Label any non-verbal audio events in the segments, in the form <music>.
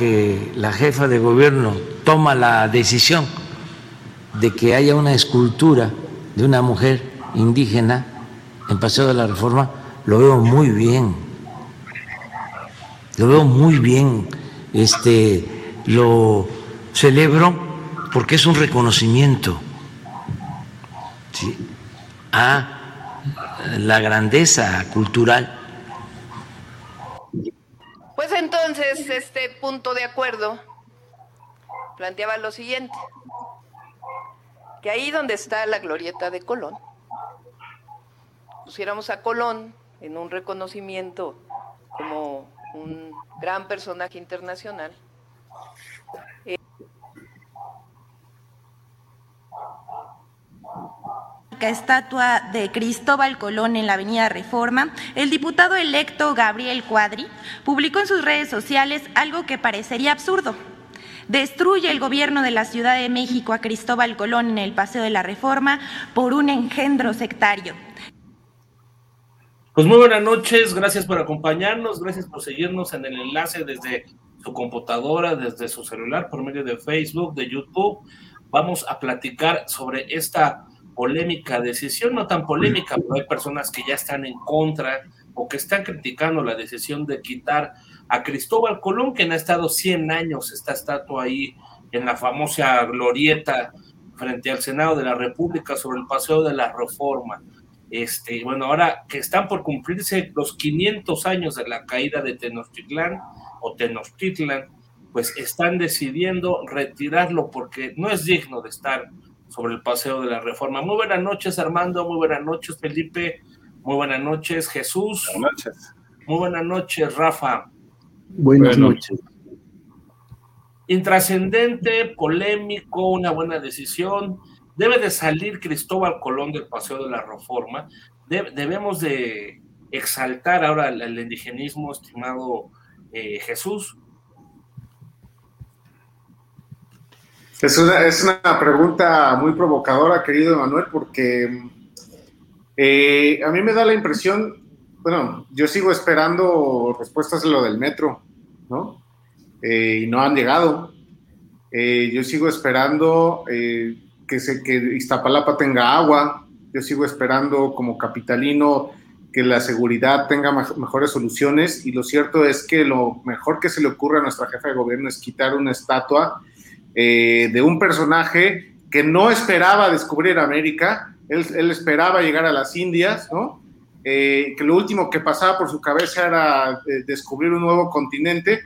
que la jefa de gobierno toma la decisión de que haya una escultura de una mujer indígena en Paseo de la Reforma, lo veo muy bien. Lo veo muy bien. Este, lo celebro porque es un reconocimiento a la grandeza cultural. Pues entonces este punto de acuerdo planteaba lo siguiente, que ahí donde está la glorieta de Colón, pusiéramos a Colón en un reconocimiento como un gran personaje internacional. Estatua de Cristóbal Colón en la Avenida Reforma, el diputado electo Gabriel Cuadri publicó en sus redes sociales algo que parecería absurdo. Destruye el gobierno de la Ciudad de México a Cristóbal Colón en el Paseo de la Reforma por un engendro sectario. Pues muy buenas noches, gracias por acompañarnos, gracias por seguirnos en el enlace desde su computadora, desde su celular, por medio de Facebook, de YouTube. Vamos a platicar sobre esta polémica decisión, no tan polémica, pero hay personas que ya están en contra o que están criticando la decisión de quitar a Cristóbal Colón, quien ha estado 100 años esta estatua ahí en la famosa glorieta frente al Senado de la República sobre el Paseo de la Reforma. Este, bueno, ahora que están por cumplirse los 500 años de la caída de Tenochtitlán o Tenochtitlan, pues están decidiendo retirarlo porque no es digno de estar sobre el paseo de la reforma. Muy buenas noches, Armando, muy buenas noches, Felipe, muy buenas noches, Jesús. Buenas noches. Muy buenas noches, Rafa. Buenas, noches. Intrascendente, polémico, una buena decisión debe de salir Cristóbal Colón del Paseo de la Reforma, debemos de exaltar ahora el, indigenismo, estimado eh, Jesús. Es una, es una pregunta muy provocadora, querido Manuel, porque eh, a mí me da la impresión, bueno, yo sigo esperando respuestas de lo del metro, ¿no? Eh, y no han llegado. yo sigo esperando que, se, que Iztapalapa tenga agua. Yo sigo esperando como capitalino que la seguridad tenga mejores soluciones y lo cierto es que lo mejor que se le ocurre a nuestra jefa de gobierno es quitar una estatua eh, de un personaje que no esperaba descubrir América, él, él esperaba llegar a las Indias, ¿no? Eh, que lo último que pasaba por su cabeza era eh, descubrir un nuevo continente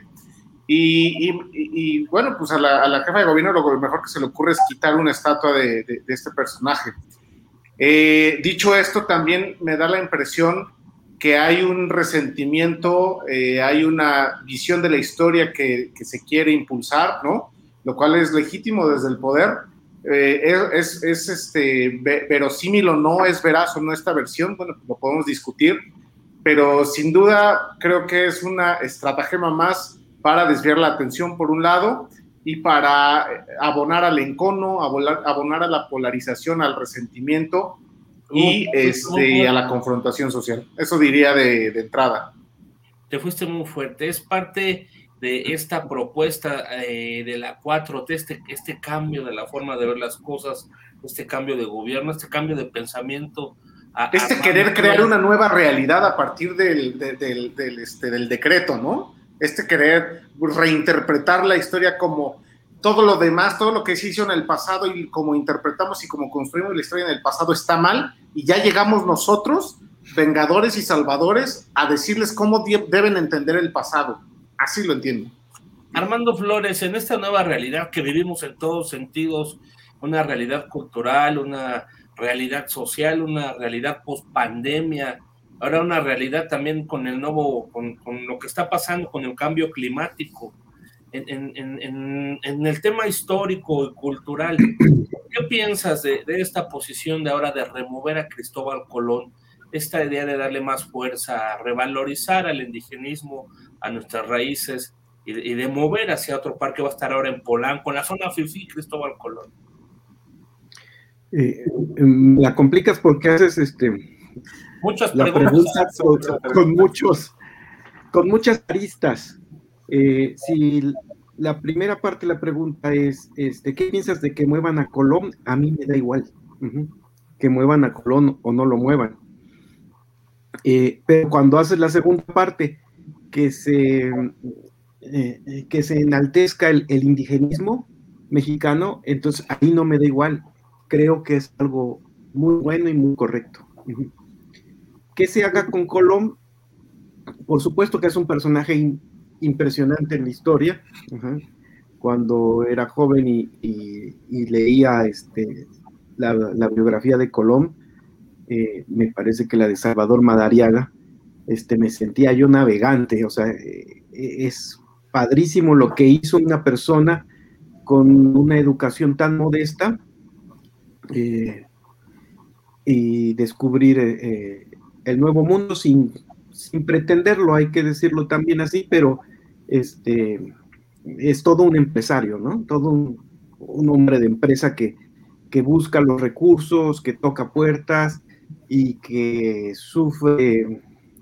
y, bueno, pues a la, jefa de gobierno lo mejor que se le ocurre es quitar una estatua de, este personaje. Dicho esto, también me da la impresión que hay un resentimiento, hay una visión de la historia que, se quiere impulsar, ¿no? Lo cual es legítimo desde el poder. Eh, es, es, este, verosímil o no, es veraz o no esta versión, bueno, lo podemos discutir, pero sin duda creo que es una estratagema más para desviar la atención por un lado y para eh, abonar al encono, abonar a la polarización, al resentimiento y este, a la confrontación social. Eso diría de, entrada. Te fuiste muy fuerte. Es parte de esta propuesta eh, de la 4T, este, este cambio de la forma de ver las cosas, este cambio de gobierno, este cambio de pensamiento. este querer crear una nueva realidad a partir del, del, este, del decreto, ¿no? este querer reinterpretar la historia como todo lo demás, todo lo que se hizo en el pasado y como interpretamos y como construimos la historia en el pasado está mal y ya llegamos nosotros, vengadores y salvadores, a decirles cómo deben entender el pasado. Así lo entiendo. Armando Flores, en esta nueva realidad que vivimos en todos sentidos, una realidad cultural, una realidad social, una realidad post pandemia, ahora una realidad también con el nuevo, con, lo que está pasando con el cambio climático, en, el tema histórico y cultural. ¿Qué piensas de, esta posición de ahora de remover a Cristóbal Colón? Esta idea de darle más fuerza, revalorizar al indigenismo, a nuestras raíces y, de mover hacia otro parque va a estar ahora en Polanco, en la zona FIFI, Cristóbal Colón. Eh, em, la complicas porque haces este Muchas preguntas. con, muchos, con muchas aristas. Eh, si la primera parte de la pregunta es, este, ¿qué piensas de que muevan a Colón? A mí me da igual que muevan a Colón o no lo muevan. Eh, pero cuando haces la segunda parte, que se, eh, que se enaltezca el, indigenismo mexicano, entonces ahí no me da igual. Creo que es algo muy bueno y muy correcto. ¿Qué se haga con Colón? Por supuesto que es un personaje impresionante en la historia. Cuando era joven y, leía este, la, biografía de Colón, eh, me parece que la de Salvador Madariaga, este, me sentía yo navegante, o sea, eh, es padrísimo lo que hizo una persona con una educación tan modesta eh, y descubrir el nuevo mundo sin, sin pretenderlo, hay que decirlo también así, pero este, es todo un empresario, ¿no? Todo un, hombre de empresa que, que, busca los recursos, que toca puertas y que sufre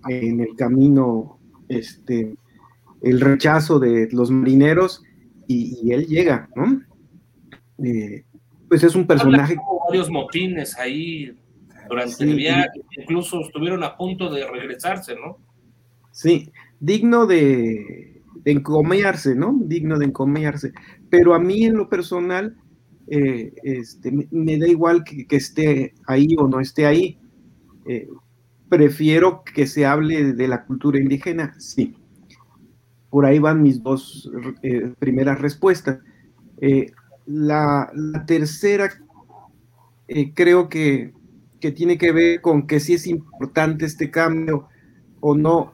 en el camino este, el rechazo de los marineros y, él llega, ¿no? Eh, pues es un personaje. varios motines ahí durante el viaje, incluso estuvieron a punto de regresarse, ¿no? Sí, digno de, de encomiarse, ¿no? Digno de encomiarse. Pero a mí en lo personal, eh, este, me, da igual que, esté ahí o no esté ahí. Eh, prefiero que se hable de la cultura indígena, sí. Por ahí van mis dos eh, primeras respuestas. La, la, tercera creo que, que, tiene que ver con que si es importante este cambio o no.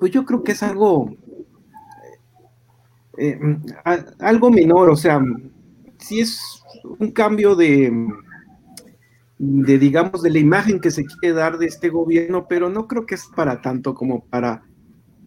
Pues yo creo que es algo, eh, algo menor, o sea, sí es un cambio de, de, digamos, de la imagen que se quiere dar de este gobierno, pero no creo que es para tanto como para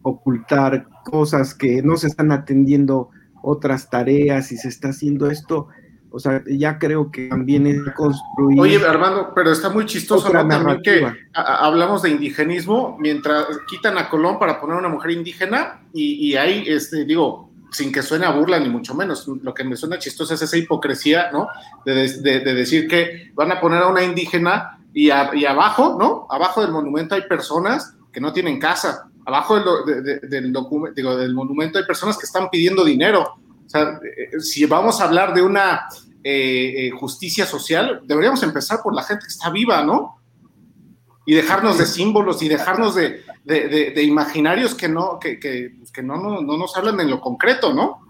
ocultar cosas que no se están atendiendo otras tareas y se está haciendo esto o sea, ya creo que también es construir. Oye, Armando, pero está muy chistoso ¿no? también que hablamos de indigenismo mientras quitan a Colón para poner a una mujer indígena y, ahí, este, digo, sin que suene a burla ni mucho menos, lo que me suena chistoso es esa hipocresía, ¿no? De, decir que van a poner a una indígena y, abajo, ¿no? Abajo del monumento hay personas que no tienen casa. Abajo del, del, digo, del monumento hay personas que están pidiendo dinero o sea, eh, si vamos a hablar de una eh, eh, justicia social, deberíamos empezar por la gente que está viva, ¿no? Y dejarnos de símbolos y dejarnos de, imaginarios que, no, que, pues, no, no, nos hablan en lo concreto, ¿no?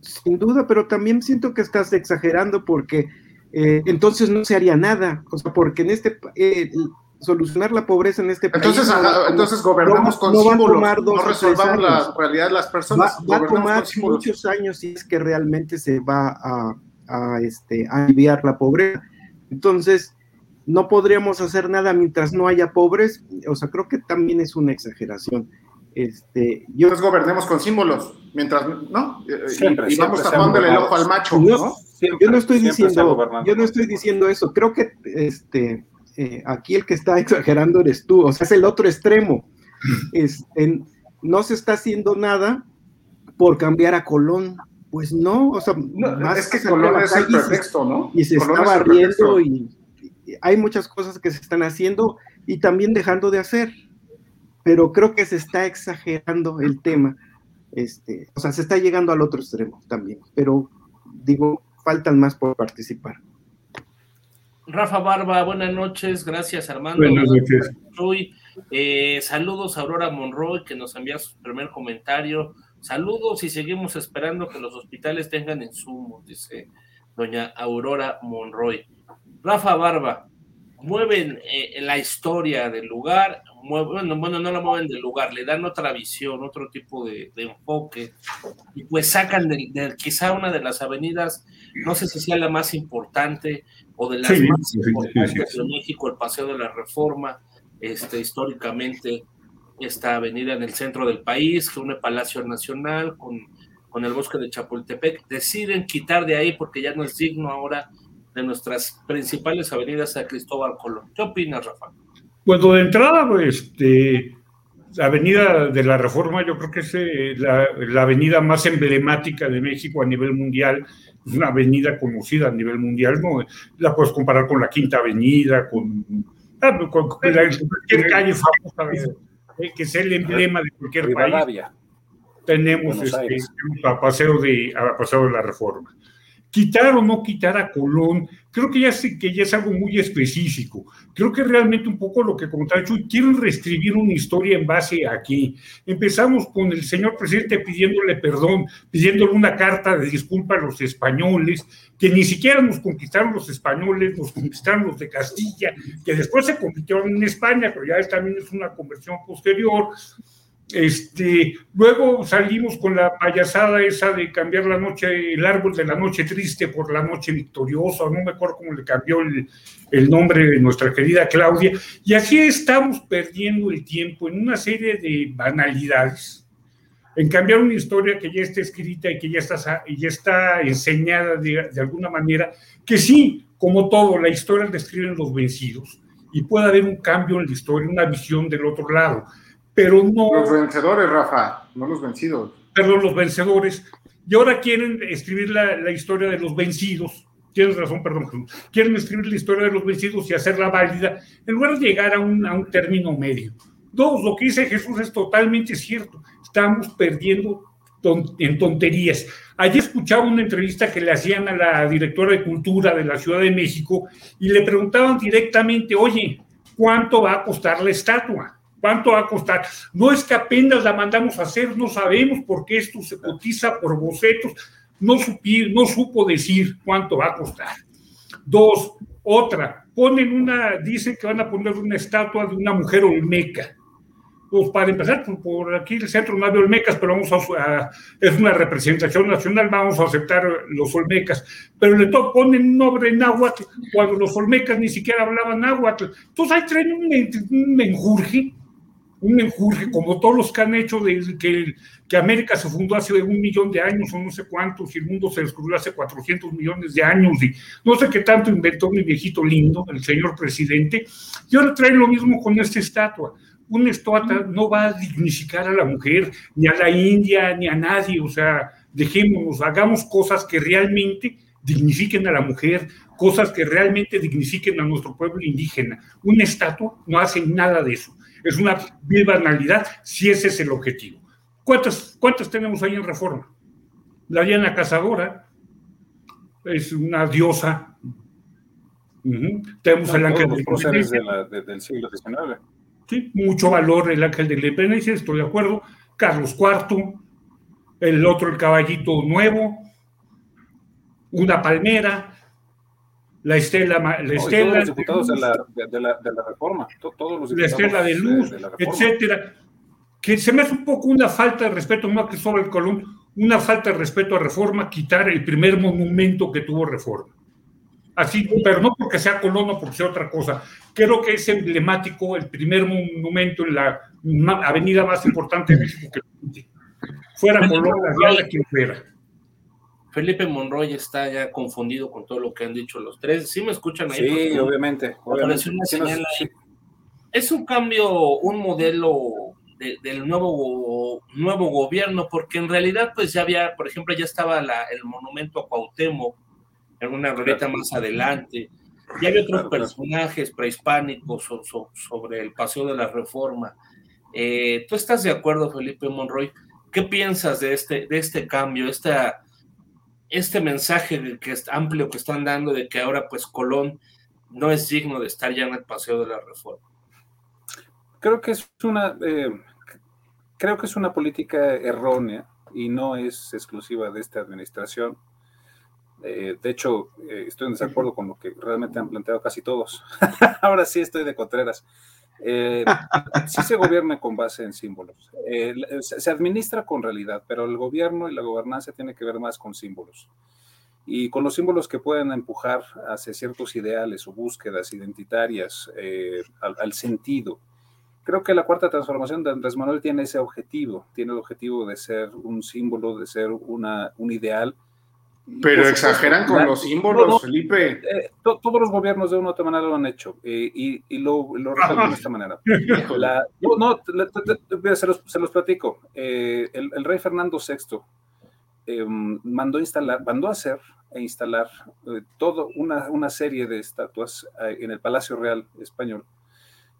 Sin duda, pero también siento que estás exagerando porque entonces no se haría nada. O sea, porque en este solucionar la pobreza en este país. Entonces, entonces gobernamos con símbolos, no resolvamos la realidad de las personas. Va, a tomar muchos años si es que realmente se va a, a, este, aliviar la pobreza. Entonces, no podríamos hacer nada mientras no haya pobres. O sea, creo que también es una exageración. Este, yo, Entonces gobernemos con símbolos, mientras, ¿no? y, vamos tapándole el ojo al macho, ¿no? yo no estoy diciendo, yo no estoy diciendo eso. Creo que este eh, aquí el que está exagerando eres tú, o sea, es el otro extremo. no se está haciendo nada por cambiar a Colón. Pues no, o sea, es que Colón es el pretexto, ¿no? Y se está barriendo y, hay muchas cosas que se están haciendo y también dejando de hacer. Pero creo que se está exagerando el tema. Este, o sea, se está llegando al otro extremo también. Pero digo, faltan más por participar. Rafa Barba, buenas noches, gracias Armando. Buenas noches. Eh, saludos a Aurora Monroy que nos envía su primer comentario. Saludos y seguimos esperando que los hospitales tengan insumos, dice doña Aurora Monroy. Rafa Barba, mueven eh, la historia del lugar, bueno, bueno, no la mueven del lugar, le dan otra visión, otro tipo de, enfoque, y pues sacan de, quizá una de las avenidas, no sé si sea la más importante o de las más importantes de México, el Paseo de la Reforma, este, históricamente esta avenida en el centro del país, que une Palacio Nacional con, con el bosque de Chapultepec, deciden quitar de ahí porque ya no es digno ahora de nuestras principales avenidas a Cristóbal Colón. ¿Qué opinas, Rafa? Bueno, de entrada, este, la avenida de la Reforma yo creo que es eh, la, la, avenida más emblemática de México a nivel mundial, es una avenida conocida a nivel mundial, ¿no? La puedes comparar con la Quinta Avenida, con, ah, con, cualquier calle famosa, eh, que es el emblema de cualquier país. Tenemos este, a paseo de, a paseo de la Reforma quitar o no quitar a Colón, creo que ya, es algo muy específico. Creo que realmente un poco lo que comentaba Chuy, quieren reescribir una historia en base a aquí. Empezamos con el señor presidente pidiéndole perdón, pidiéndole una carta de disculpa a los españoles, que ni siquiera nos conquistaron los españoles, nos conquistaron los de Castilla, que después se convirtieron en España, pero ya también es una conversión posterior. Este, luego salimos con la payasada esa de cambiar la noche, el árbol de la noche triste por la noche victoriosa, no me acuerdo cómo le cambió el, el, nombre de nuestra querida Claudia, y así estamos perdiendo el tiempo en una serie de banalidades, en cambiar una historia que ya está escrita y que ya está, ya está enseñada de, de alguna manera, que sí, como todo, la historia describe los vencidos, y puede haber un cambio en la historia, una visión del otro lado pero no... Los vencedores, Rafa, no los vencidos. Perdón, los vencedores. Y ahora quieren escribir la, la historia de los vencidos. Tienes razón, perdón. Quieren escribir la historia de los vencidos y hacerla válida, en lugar de llegar a un, a un término medio. Dos, lo que dice Jesús es totalmente cierto. Estamos perdiendo en tonterías. Ayer escuchaba una entrevista que le hacían a la directora de Cultura de la Ciudad de México y le preguntaban directamente, oye, ¿cuánto va a costar la estatua? ¿Cuánto va a costar? No es que apenas la mandamos a hacer, no sabemos por qué esto se cotiza por bocetos, no, no supo decir cuánto va a costar. Dos, otra, ponen una, dicen que van a poner una estatua de una mujer olmeca. Pues para empezar, pues, por aquí el centro no hay olmecas, pero vamos a, es una representación nacional, vamos a aceptar los olmecas. Pero le ponen un nombre en náhuatl cuando los olmecas ni siquiera hablaban náhuatl. Entonces ahí traen un, un un menjurje, como todos los que han hecho desde que, que, América se fundó hace un millón de años o no sé cuántos, y el mundo se descubrió hace 400 millones de años, y no sé qué tanto inventó mi viejito lindo, el señor presidente, y ahora traen lo mismo con esta estatua. Una estatua no va a dignificar a la mujer, ni a la India, ni a nadie, o sea, dejémonos, hagamos cosas que realmente dignifiquen a la mujer, cosas que realmente dignifiquen a nuestro pueblo indígena. Una estatua no hace nada de eso es una vil banalidad si ese es el objetivo. ¿Cuántas, cuántas tenemos ahí en Reforma? La Diana Cazadora es una diosa. Tenemos el ángel de del siglo XIX. Sí, mucho valor el ángel de la independencia, estoy de acuerdo. Carlos IV, el otro, el caballito nuevo, una palmera, la estela, la estela todos los diputados de la, de, la, de la, reforma, todos los la estela de luz, etcétera, que se me hace un poco una falta de respeto, no a Cristóbal Colón, una falta de respeto a Reforma, quitar el primer monumento que tuvo Reforma. Así, pero no porque sea Colón o porque sea otra cosa. Creo que es emblemático el primer monumento en la avenida más importante de México que fuera Colón, la quien fuera. Felipe Monroy está ya confundido con todo lo que han dicho los tres. ¿Sí me escuchan ahí? Sí, obviamente. Es un cambio, un modelo del nuevo, nuevo gobierno, porque en realidad pues ya había, por ejemplo, ya estaba el monumento a Cuauhtémoc en una glorieta más adelante. Ya había otros personajes prehispánicos sobre el paseo de la reforma. Eh, ¿Tú estás de acuerdo, Felipe Monroy? ¿Qué piensas de este, de este cambio, esta este mensaje que es amplio que están dando de que ahora pues Colón no es digno de estar ya en el paseo de la reforma. Creo que es una eh, creo que es una política errónea y no es exclusiva de esta administración. Eh, de hecho, eh, estoy en desacuerdo con lo que realmente han planteado casi todos. <laughs> Ahora sí estoy de Contreras. Eh, sí se gobierna con base en símbolos. Se administra con realidad, pero el gobierno y la gobernanza tiene que ver más con símbolos. Y con los símbolos que pueden empujar hacia ciertos ideales o búsquedas identitarias eh, al, sentido. Creo que la cuarta transformación de Andrés Manuel tiene ese objetivo, tiene el objetivo de ser un símbolo, de ser una, un ideal Pero exageran con los símbolos, Felipe. Eh, todos los gobiernos de una u otra manera lo han hecho eh, y, lo, lo de esta manera. no, se, los, platico. Eh, el, rey Fernando VI em, mandó, instalar, mandó hacer e instalar toda una, una, serie de estatuas en el Palacio Real Español,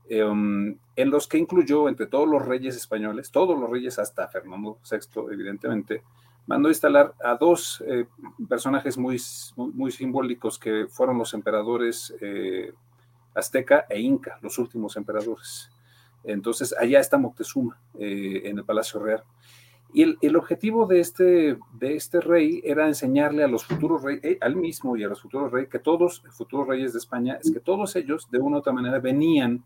em, en los que incluyó entre todos los reyes españoles, todos los reyes hasta Fernando VI, evidentemente, mandó instalar a dos eh, personajes muy, muy, simbólicos que fueron los emperadores eh, azteca e inca, los últimos emperadores. Entonces, allá está Moctezuma, eh, en el Palacio Real. Y el, objetivo de este, de este rey era enseñarle a los futuros reyes, al mismo y a los futuros reyes, que todos, futuros reyes de España, es que todos ellos, de una u otra manera, venían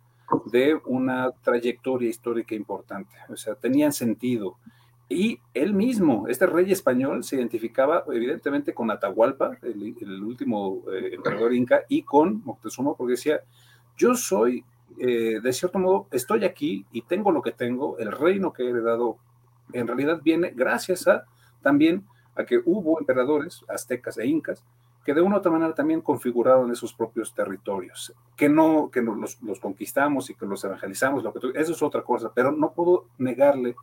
de una trayectoria histórica importante, o sea, tenían sentido, y él mismo, este rey español, se identificaba evidentemente con Atahualpa, el, último eh, emperador inca, y con Moctezuma, porque decía, yo soy, eh, de cierto modo, estoy aquí y tengo lo que tengo, el reino que he heredado, en realidad viene gracias a también a que hubo emperadores aztecas e incas que de una u otra manera también configuraron esos propios territorios, que no, que los, los conquistamos y que los evangelizamos, lo que eso es otra cosa, pero no puedo negarle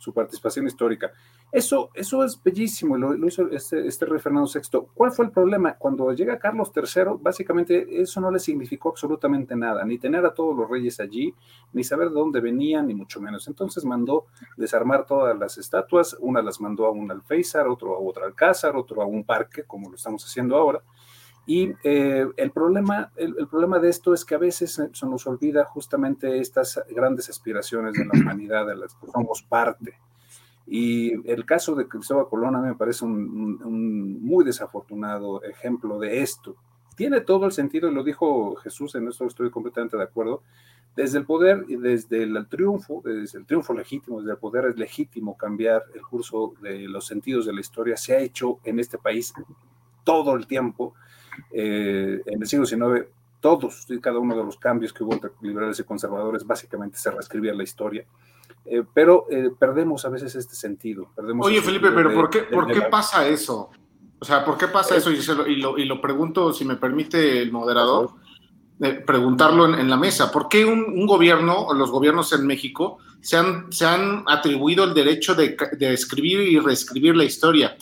su participación histórica. Eso, eso es bellísimo, lo, lo hizo este, este, rey Fernando VI. ¿Cuál fue el problema? Cuando llega Carlos III, básicamente eso no le significó absolutamente nada, ni tener a todos los reyes allí, ni saber de dónde venían, ni mucho menos. Entonces mandó desarmar todas las estatuas, una las mandó a un alféizar, otro a otro alcázar, otro a un parque, como lo estamos haciendo ahora. Y eh, el, problema, el, problema de esto es que a veces se nos olvida justamente estas grandes aspiraciones de la <clears throat> humanidad de las que somos parte. Y el caso de Cristóbal Colón a mí me parece un, muy desafortunado ejemplo de esto. Tiene todo el sentido, y lo dijo Jesús, en esto estoy completamente de acuerdo, desde el poder y desde el triunfo, desde el triunfo legítimo, desde el poder es legítimo cambiar el curso de los sentidos de la historia, se ha hecho en este país todo el tiempo eh, en el siglo XIX, todos y cada uno de los cambios que hubo entre liberales y conservadores, básicamente se reescribía la historia. Eh, pero eh, perdemos a veces este sentido. Perdemos Oye, Felipe, pero ¿por qué, ¿por qué pasa eso? O sea, ¿por qué pasa eso? Y, lo, y, lo, pregunto, si me permite el moderador, preguntarlo en, la mesa. ¿Por qué un, gobierno o los gobiernos en México se han, se han atribuido el derecho de, de escribir y reescribir la historia?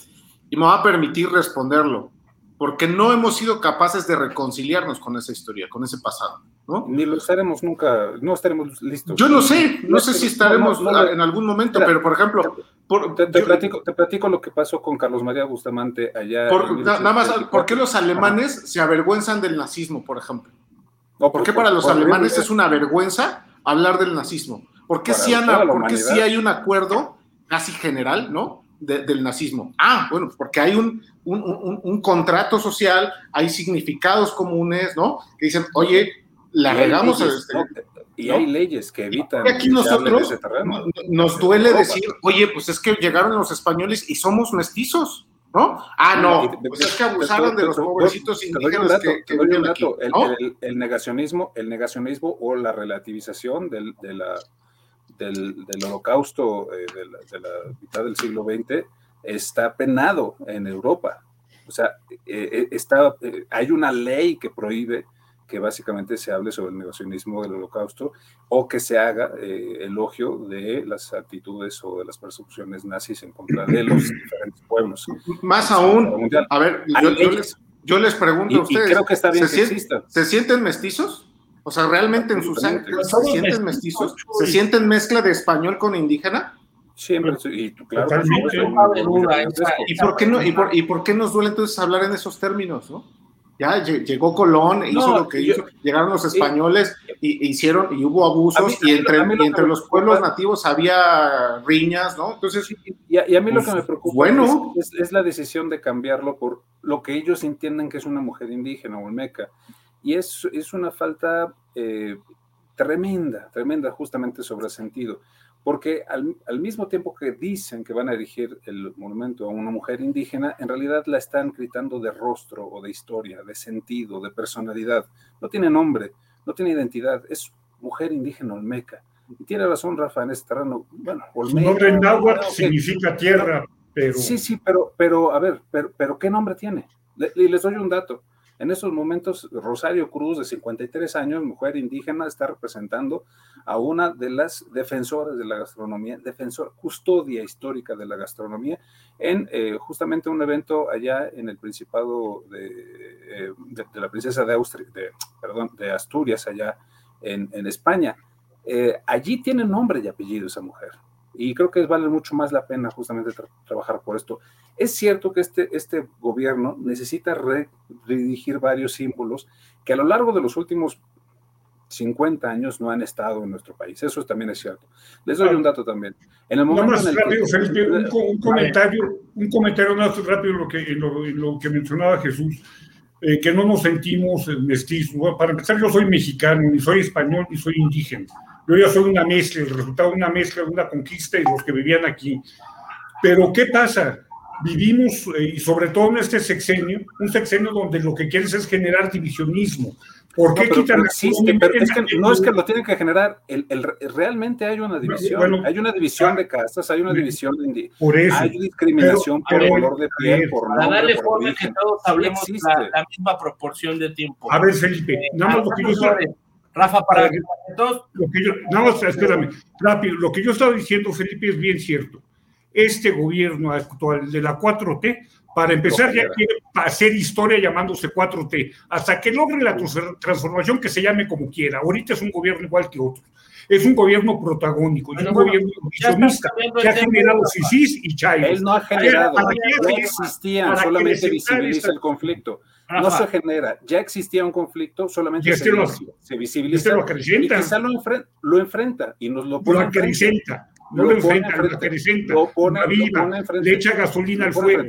Y me va a permitir responderlo porque no hemos sido capaces de reconciliarnos con esa historia, con ese pasado, ¿no? Ni lo estaremos nunca, no estaremos listos. Yo no sé, no, sé si estaremos en algún momento, pero por ejemplo... te, platico, lo que pasó con Carlos María Bustamante allá. nada más, ¿por qué los alemanes se avergüenzan del nazismo, por ejemplo? ¿Por qué para los alemanes es una vergüenza hablar del nazismo? ¿Por qué, si, si hay un acuerdo casi general, ¿no? Del nazismo. Ah, bueno, porque hay un, un, contrato social, hay significados comunes, ¿no? Que dicen, oye, la regamos. este, y hay leyes que evitan. Y aquí nosotros nos duele decir, oye, pues es que llegaron los españoles y somos mestizos. ¿No? Ah, no, pues es que abusaron de los pobrecitos indígenas que, que viven aquí, el, negacionismo, el negacionismo o la relativización del, de la, del, del holocausto eh, de, la, mitad del siglo XX está penado en Europa. O sea, eh, eh, está, hay una ley que prohíbe que básicamente se hable sobre el negacionismo del holocausto o que se haga elogio de las actitudes o de las persecuciones nazis en contra de los <clears throat> diferentes pueblos. Más aún, a ver, yo, les, pregunto a ustedes, creo que está bien ¿se sienten mestizos? O sea, realmente en su sangre se sienten mestizos, se sienten mezcla de español con indígena. Siempre, y claro. ¿Y por, qué no, y, por, ¿Y por qué nos duele entonces hablar en esos términos, no? Ya llegó Colón, hizo lo que hizo, llegaron los españoles y, hicieron, y hubo abusos, y entre, entre los pueblos nativos había riñas, ¿no? Entonces. Y a, mí lo que pues, me preocupa bueno. es, es, la decisión de cambiarlo por lo que ellos entienden que es una mujer indígena o meca. Y es, es una falta eh, tremenda, tremenda justamente sobre sentido, porque al, al, mismo tiempo que dicen que van a erigir el monumento a una mujer indígena, en realidad la están gritando de rostro o de historia, de sentido, de personalidad. No tiene nombre, no tiene identidad, es mujer indígena olmeca. Y tiene razón Rafa en este terreno. Bueno, olmeca. Su nombre en náhuatl significa tierra. Sí, sí, pero, pero a ver, pero, pero ¿qué nombre tiene? Y les doy un dato. En estos momentos, Rosario Cruz, de 53 años, mujer indígena, está representando a una de las defensoras de la gastronomía, defensor, custodia histórica de la gastronomía, en eh, justamente un evento allá en el Principado de, eh, la Princesa de, Austria, de, perdón, de Asturias, allá en, España. Eh, allí tiene nombre y apellido esa mujer y creo que vale mucho más la pena justamente trabajar por esto. Es cierto que este, este gobierno necesita redirigir varios símbolos que a lo largo de los últimos 50 años no han estado en nuestro país. Eso también es cierto. Les doy un dato también. En el momento más rápido, Felipe, un, comentario, un comentario más rápido lo que, lo, que mencionaba Jesús, eh, que no nos sentimos mestizos. para empezar, yo soy mexicano, ni soy español, ni soy indígena. Yo ya soy una mezcla, el resultado de una mezcla de una conquista y los que vivían aquí. Pero ¿qué pasa? Vivimos, eh, y sobre todo en este sexenio, un sexenio donde lo que quieres es generar divisionismo. ¿Por qué quitan existe, pero es que no es que lo tienen que generar, el, el, realmente hay una división, hay una división de castas, hay una división de por eso, hay discriminación por color de piel, por Para darle forma que todos hablemos la, la, misma proporción de tiempo. A ver, Felipe, eh, nada más lo que yo Rafa, para que todos. Lo que yo, no, espérame, rápido. Lo que yo estaba diciendo, Felipe, es bien cierto. Este gobierno actual de la 4T, para empezar, ya quiere hacer historia llamándose 4T, hasta que logre la transformación que se llame como quiera. Ahorita es un gobierno igual que otros. Es un gobierno protagónico, es un gobierno visionista que ha generado CICIS y Chávez. Él no ha generado, no existían, solamente visibiliza el conflicto no se genera, ya existía un conflicto, solamente se, lo, se, visibiliza lo y quizá lo, lo, enfrenta y nos lo pone. Lo acrecenta, no lo, enfrenta, lo acrecenta, lo pone, viva, le echa gasolina al fuego.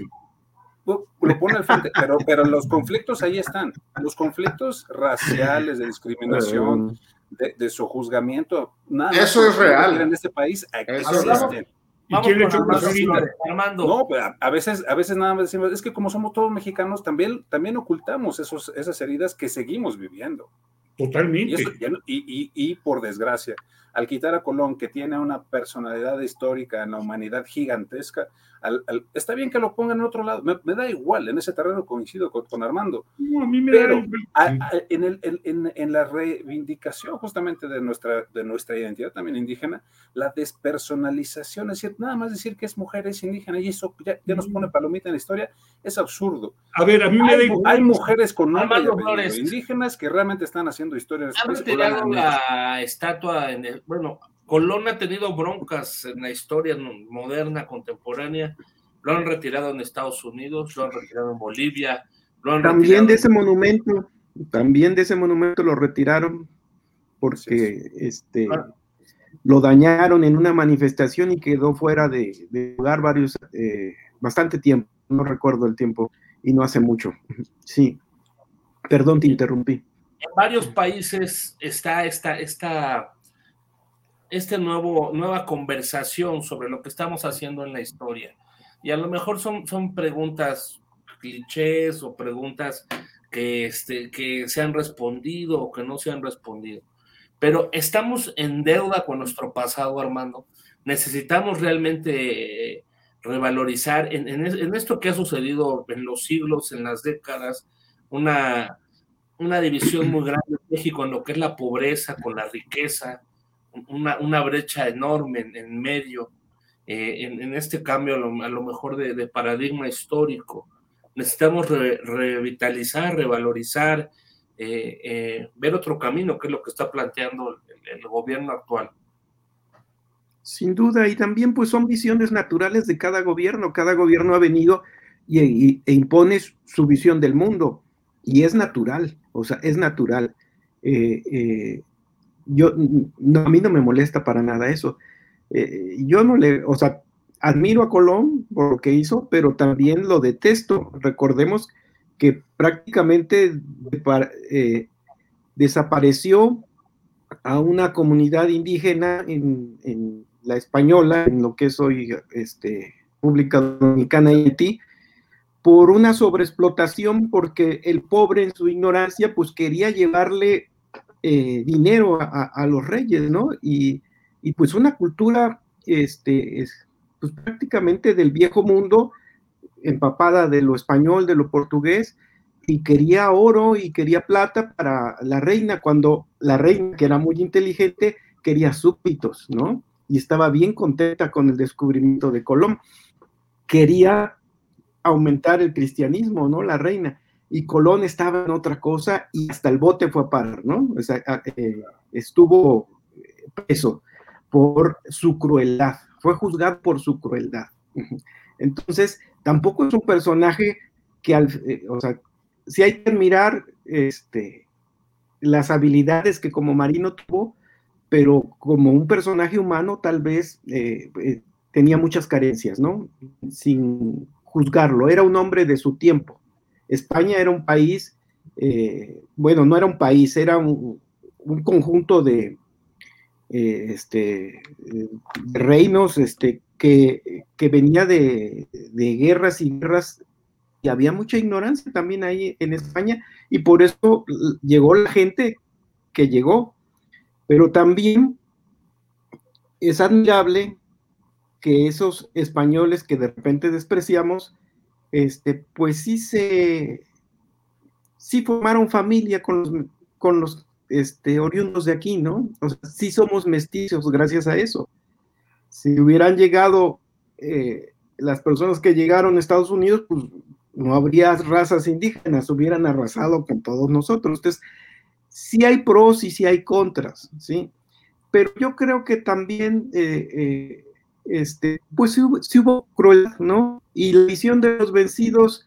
Lo pone al frente, pero, pero los conflictos ahí están, los conflictos raciales, de discriminación, de, de sojuzgamiento, nada Eso es real. En este país existen. ¿Y quién le echó gasolina? Armando. No, pues a veces, a veces nada más decimos, es que como somos todos mexicanos, también, también ocultamos esos, esas heridas que seguimos viviendo. Totalmente. Y, y, por desgracia, al quitar a Colón, que tiene una personalidad histórica en la humanidad gigantesca, está bien que lo pongan en otro lado, me, da igual, en ese terreno coincido con, Armando. No, a mí me pero en, el, en, en, la reivindicación justamente de nuestra, de nuestra identidad también indígena, la despersonalización, es decir, nada más decir que es mujer, es indígena y eso ya, nos pone palomita en la historia, es absurdo. A ver, a mí me hay, da igual. Hay mujeres con nombres indígenas que realmente están haciendo historias. Han retirado la estatua en el, bueno, Colón ha tenido broncas en la historia moderna, contemporánea. Lo han retirado en Estados Unidos, lo han retirado en Bolivia. también de ese monumento, también de ese monumento lo retiraron porque este, lo dañaron en una manifestación y quedó fuera de, lugar varios, eh, bastante tiempo, no recuerdo el tiempo, y no hace mucho. <laughs> Sí, perdón, te interrumpí. En varios países está esta, esta este nuevo, nueva conversación sobre lo que estamos haciendo en la historia. Y a lo mejor son, son preguntas clichés o preguntas que, este, que se han respondido o que no se han respondido. Pero estamos en deuda con nuestro pasado, Armando. Necesitamos realmente revalorizar en, en, esto que ha sucedido en los siglos, en las décadas, una, una división muy grande en México en lo que es la pobreza con la riqueza, una, brecha enorme en, medio, eh, en, este cambio a lo, mejor de, paradigma histórico. Necesitamos revitalizar, revalorizar, eh, eh, ver otro camino, que es lo que está planteando el, gobierno actual. Sin duda, y también pues son visiones naturales de cada gobierno. Cada gobierno ha venido y, e impone su visión del mundo y es natural, o sea, es natural yo, no, a mí no me molesta para nada eso. Eh, yo no le, o sea, admiro a Colón por lo que hizo, pero también lo detesto. Recordemos que prácticamente eh, desapareció a una comunidad indígena en, la española, en lo que es hoy este, República Dominicana y Haití, por una sobreexplotación, porque el pobre en su ignorancia, pues quería llevarle eh, dinero a, los reyes, ¿no? Y, pues una cultura este, pues prácticamente del viejo mundo, empapada de lo español, de lo portugués, y quería oro y quería plata para la reina, cuando la reina, que era muy inteligente, quería súbditos, ¿no? Y estaba bien contenta con el descubrimiento de Colón. Quería aumentar el cristianismo, ¿no? La reina. Y Colón estaba en otra cosa y hasta el bote fue a parar, ¿no? O sea, eh, estuvo preso por su crueldad, fue juzgado por su crueldad. Entonces, tampoco es un personaje que, al, eh, o sea, si hay que mirar este, las habilidades que como marino tuvo, pero como un personaje humano tal vez eh, tenía muchas carencias, ¿no? Sin juzgarlo, era un hombre de su tiempo. España era un país, bueno, no era un país, era un, conjunto de, este, reinos este, que, venía de, guerras y guerras, y había mucha ignorancia también ahí en España, y por eso llegó la gente que llegó. Pero también es admirable que esos españoles que de repente despreciamos, este, pues sí se, sí formaron familia con los, este, oriundos de aquí, ¿no? O sea, sí somos mestizos gracias a eso. Si hubieran llegado eh, las personas que llegaron a Estados Unidos, pues no habría razas indígenas, hubieran arrasado con todos nosotros. Entonces, sí hay pros y sí hay contras, ¿sí? Pero yo creo que también, eh, eh, este, pues sí hubo, crueldad, ¿no? Y la visión de los vencidos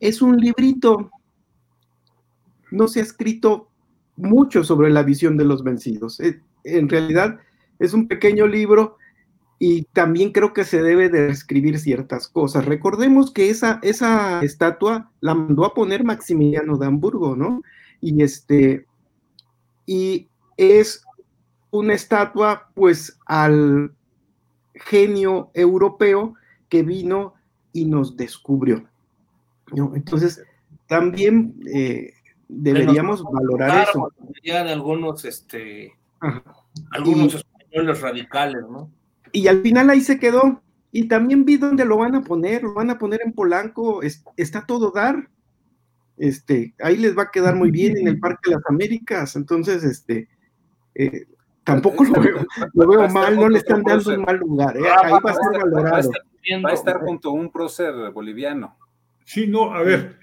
es un librito. No se ha escrito mucho sobre la visión de los vencidos. En realidad es un pequeño libro y también creo que se debe de escribir ciertas cosas. Recordemos que esa, esa estatua la mandó a poner Maximiliano de Hamburgo, ¿no? Y este, y es una estatua, pues, al genio europeo que vino y nos descubrió. ¿no? Entonces, también eh, deberíamos valorar eso. Ya de algunos, este, algunos españoles radicales, ¿no? Y al final ahí se quedó. Y también vi dónde lo van a poner, lo van a poner en Polanco, está todo dar. Este, ahí les va a quedar muy bien en el Parque de las Américas. Entonces, este, eh, tampoco lo <laughs> veo, lo veo mal, no le están dando un mal lugar. ¿eh? Ahí va a ser valorado. Va a estar junto a un prócer boliviano. Sí, no, a ver.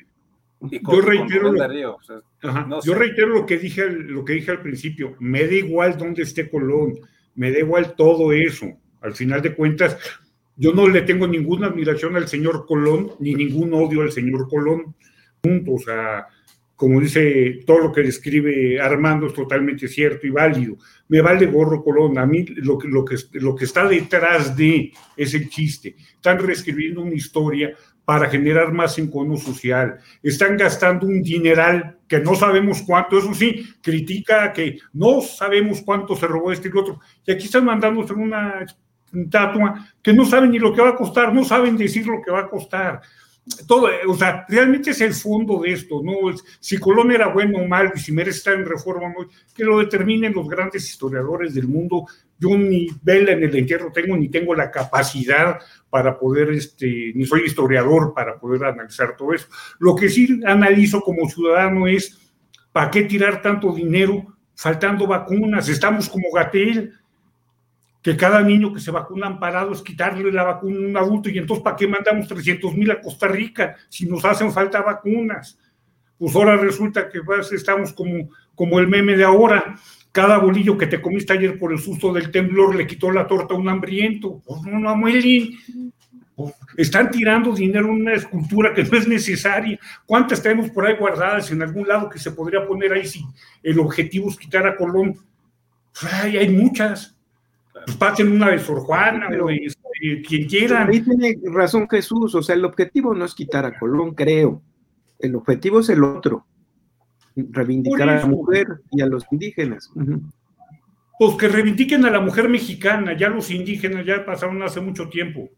yo reitero, lo, yo reitero lo que dije, lo que dije al principio. Me da igual dónde esté Colón, me da igual todo eso. Al final de cuentas, yo no le tengo ninguna admiración al señor Colón, ni ningún odio al señor Colón. Punto. O sea, como dice todo lo que describe Armando es totalmente cierto y válido. Me vale gorro Colón. A mí lo que, lo que, lo que está detrás de es el chiste. Están reescribiendo una historia para generar más encono social. Están gastando un dineral que no sabemos cuánto, eso sí, critica que no sabemos cuánto se robó este y otro. Y aquí están mandándose una tatua que no saben ni lo que va a costar, no saben decir lo que va a costar. Todo, o sea, realmente es el fondo de esto, ¿no? Si Colón era bueno o mal, si merece estar en reforma, que lo determinen los grandes historiadores del mundo. Yo ni vela en el entierro tengo, ni tengo la capacidad para poder, este, ni soy historiador para poder analizar todo eso. Lo que sí analizo como ciudadano es, ¿para qué tirar tanto dinero faltando vacunas? Estamos como Gatel, que cada niño que se vacuna amparado es quitarle la vacuna a un adulto y entonces ¿para qué mandamos 300 mil a Costa Rica si nos hacen falta vacunas? Pues ahora resulta que pues, estamos como, como el meme de ahora. Cada bolillo que te comiste ayer por el susto del temblor le quitó la torta a un hambriento. Pues no, no, mueren. Pues, están tirando dinero en una escultura que no es necesaria. ¿Cuántas tenemos por ahí guardadas en algún lado que se podría poner ahí si el objetivo es quitar a Colón? Pues, ay, hay muchas pues pasen una de Sor Juana o de quien quieran. Ahí tiene razón Jesús, o sea, el objetivo no es quitar a Colón, creo. El objetivo es el otro, reivindicar a la mujer y a los indígenas. Pues que reivindiquen a la mujer mexicana, ya los indígenas ya pasaron hace mucho tiempo.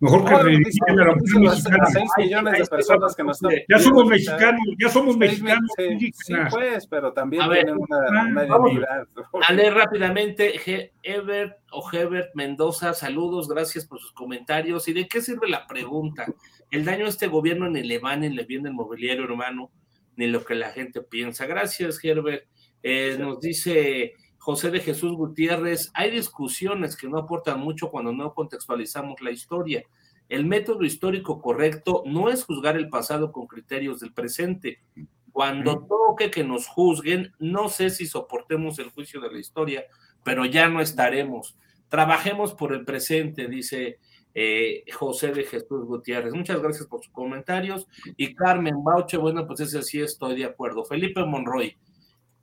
Mejor que reivindiquen a la mujer mexicana. millones de personas que nos están Ya somos mexicanos, ya somos mexicanos sí, sí, pues, pero también A ver, tienen una, una vamos identidad. A leer rápidamente, Ebert o Hebert Mendoza, saludos, gracias por sus comentarios. ¿Y de qué sirve la pregunta? El daño a este gobierno ni le va ni le viene el mobiliario hermano, ni lo que la gente piensa. Gracias, Herbert. Eh, nos dice José de Jesús Gutiérrez, hay discusiones que no aportan mucho cuando no contextualizamos la historia. El método histórico correcto no es juzgar el pasado con criterios del presente. Cuando toque que nos juzguen, no sé si soportemos el juicio de la historia, pero ya no estaremos. Trabajemos por el presente, dice eh, José de Jesús Gutiérrez. Muchas gracias por sus comentarios. Y Carmen Bauche, bueno, pues ese sí estoy de acuerdo. Felipe Monroy,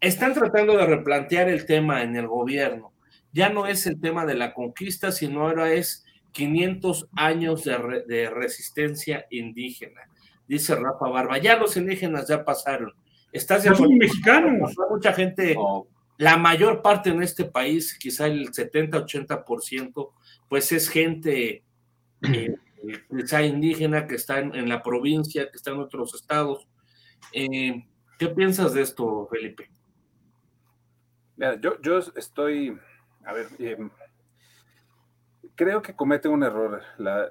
están tratando de replantear el tema en el gobierno. Ya no es el tema de la conquista, sino ahora es 500 años de, re- de resistencia indígena. Dice Rafa Barba, ya los indígenas ya pasaron. ¿Estás de acuerdo? mexicanos. Mucha gente, la mayor parte en este país, quizá el 70-80%, pues es gente eh, quizá indígena que está en, en la provincia, que está en otros estados. Eh, ¿Qué piensas de esto, Felipe? Yo, estoy, a ver, eh, creo que comete un error la-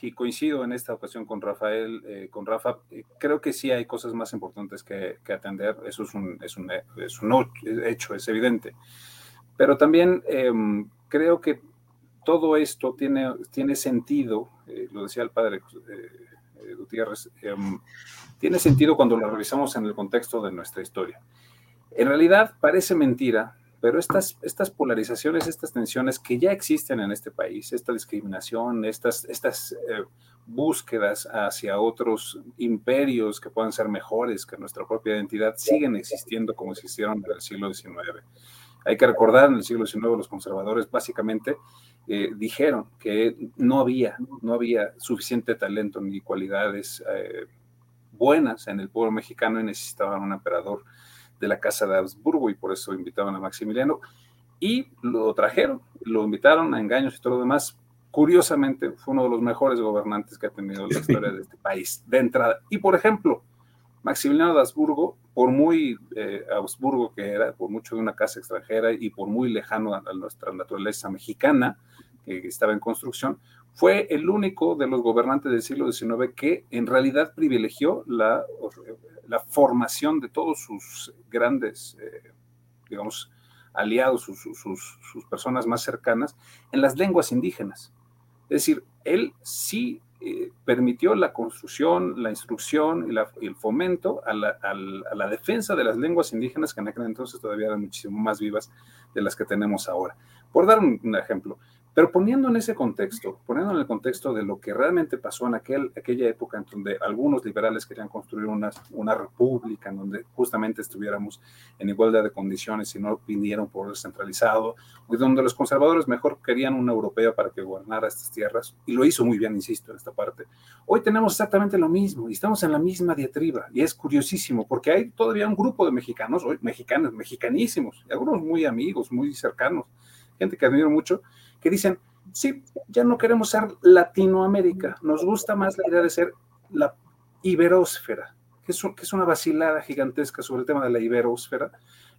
y coincido en esta ocasión con Rafael, eh, con Rafa. eh, creo que sí hay cosas más importantes que, atender, eso es un, es un, es un hecho, es evidente. Pero también em, creo que todo esto tiene, tiene sentido, eh, lo decía el padre eh, eh, Gutiérrez, em, tiene sentido cuando lo revisamos en el contexto de nuestra historia. En realidad parece mentira, pero estas, estas polarizaciones, estas tensiones que ya existen en este país, esta discriminación, estas, estas eh, búsquedas hacia otros imperios que puedan ser mejores que nuestra propia identidad, siguen existiendo como existieron en el siglo XIX. Hay que recordar, en el siglo XIX los conservadores básicamente eh, dijeron que no había, no había suficiente talento ni cualidades eh, buenas en el pueblo mexicano y necesitaban un emperador de la casa de Habsburgo y por eso invitaban a Maximiliano y lo trajeron, lo invitaron a engaños y todo lo demás. Curiosamente, fue uno de los mejores gobernantes que ha tenido la historia de este país de entrada. Y por ejemplo, Maximiliano de Habsburgo, por muy eh, Habsburgo que era, por mucho de una casa extranjera y por muy lejano a, a nuestra naturaleza mexicana, que estaba en construcción, fue el único de los gobernantes del siglo XIX que en realidad privilegió la, formación de todos sus grandes, eh, digamos, aliados, sus, personas más cercanas, en las lenguas indígenas. Es decir, él sí eh, permitió la construcción, la instrucción y, el fomento a la, defensa de las lenguas indígenas que en aquel entonces todavía eran muchísimo más vivas de las que tenemos ahora. Por dar un ejemplo, pero poniendo en ese contexto, poniendo en el contexto de lo que realmente pasó en aquel, aquella época en donde algunos liberales querían construir una, una república en donde justamente estuviéramos en igualdad de condiciones y no vinieron por el centralizado, y donde los conservadores mejor querían un europeo para que gobernara estas tierras, y lo hizo muy bien, insisto, en esta parte. Hoy tenemos exactamente lo mismo y estamos en la misma diatriba, y es curiosísimo porque hay todavía un grupo de mexicanos, hoy mexicanos, mexicanísimos, y algunos muy amigos, muy cercanos, gente que admiro mucho, que dicen, sí, ya no queremos ser Latinoamérica, nos gusta más la idea de ser la iberósfera, que es, que es una vacilada gigantesca sobre el tema de la iberósfera,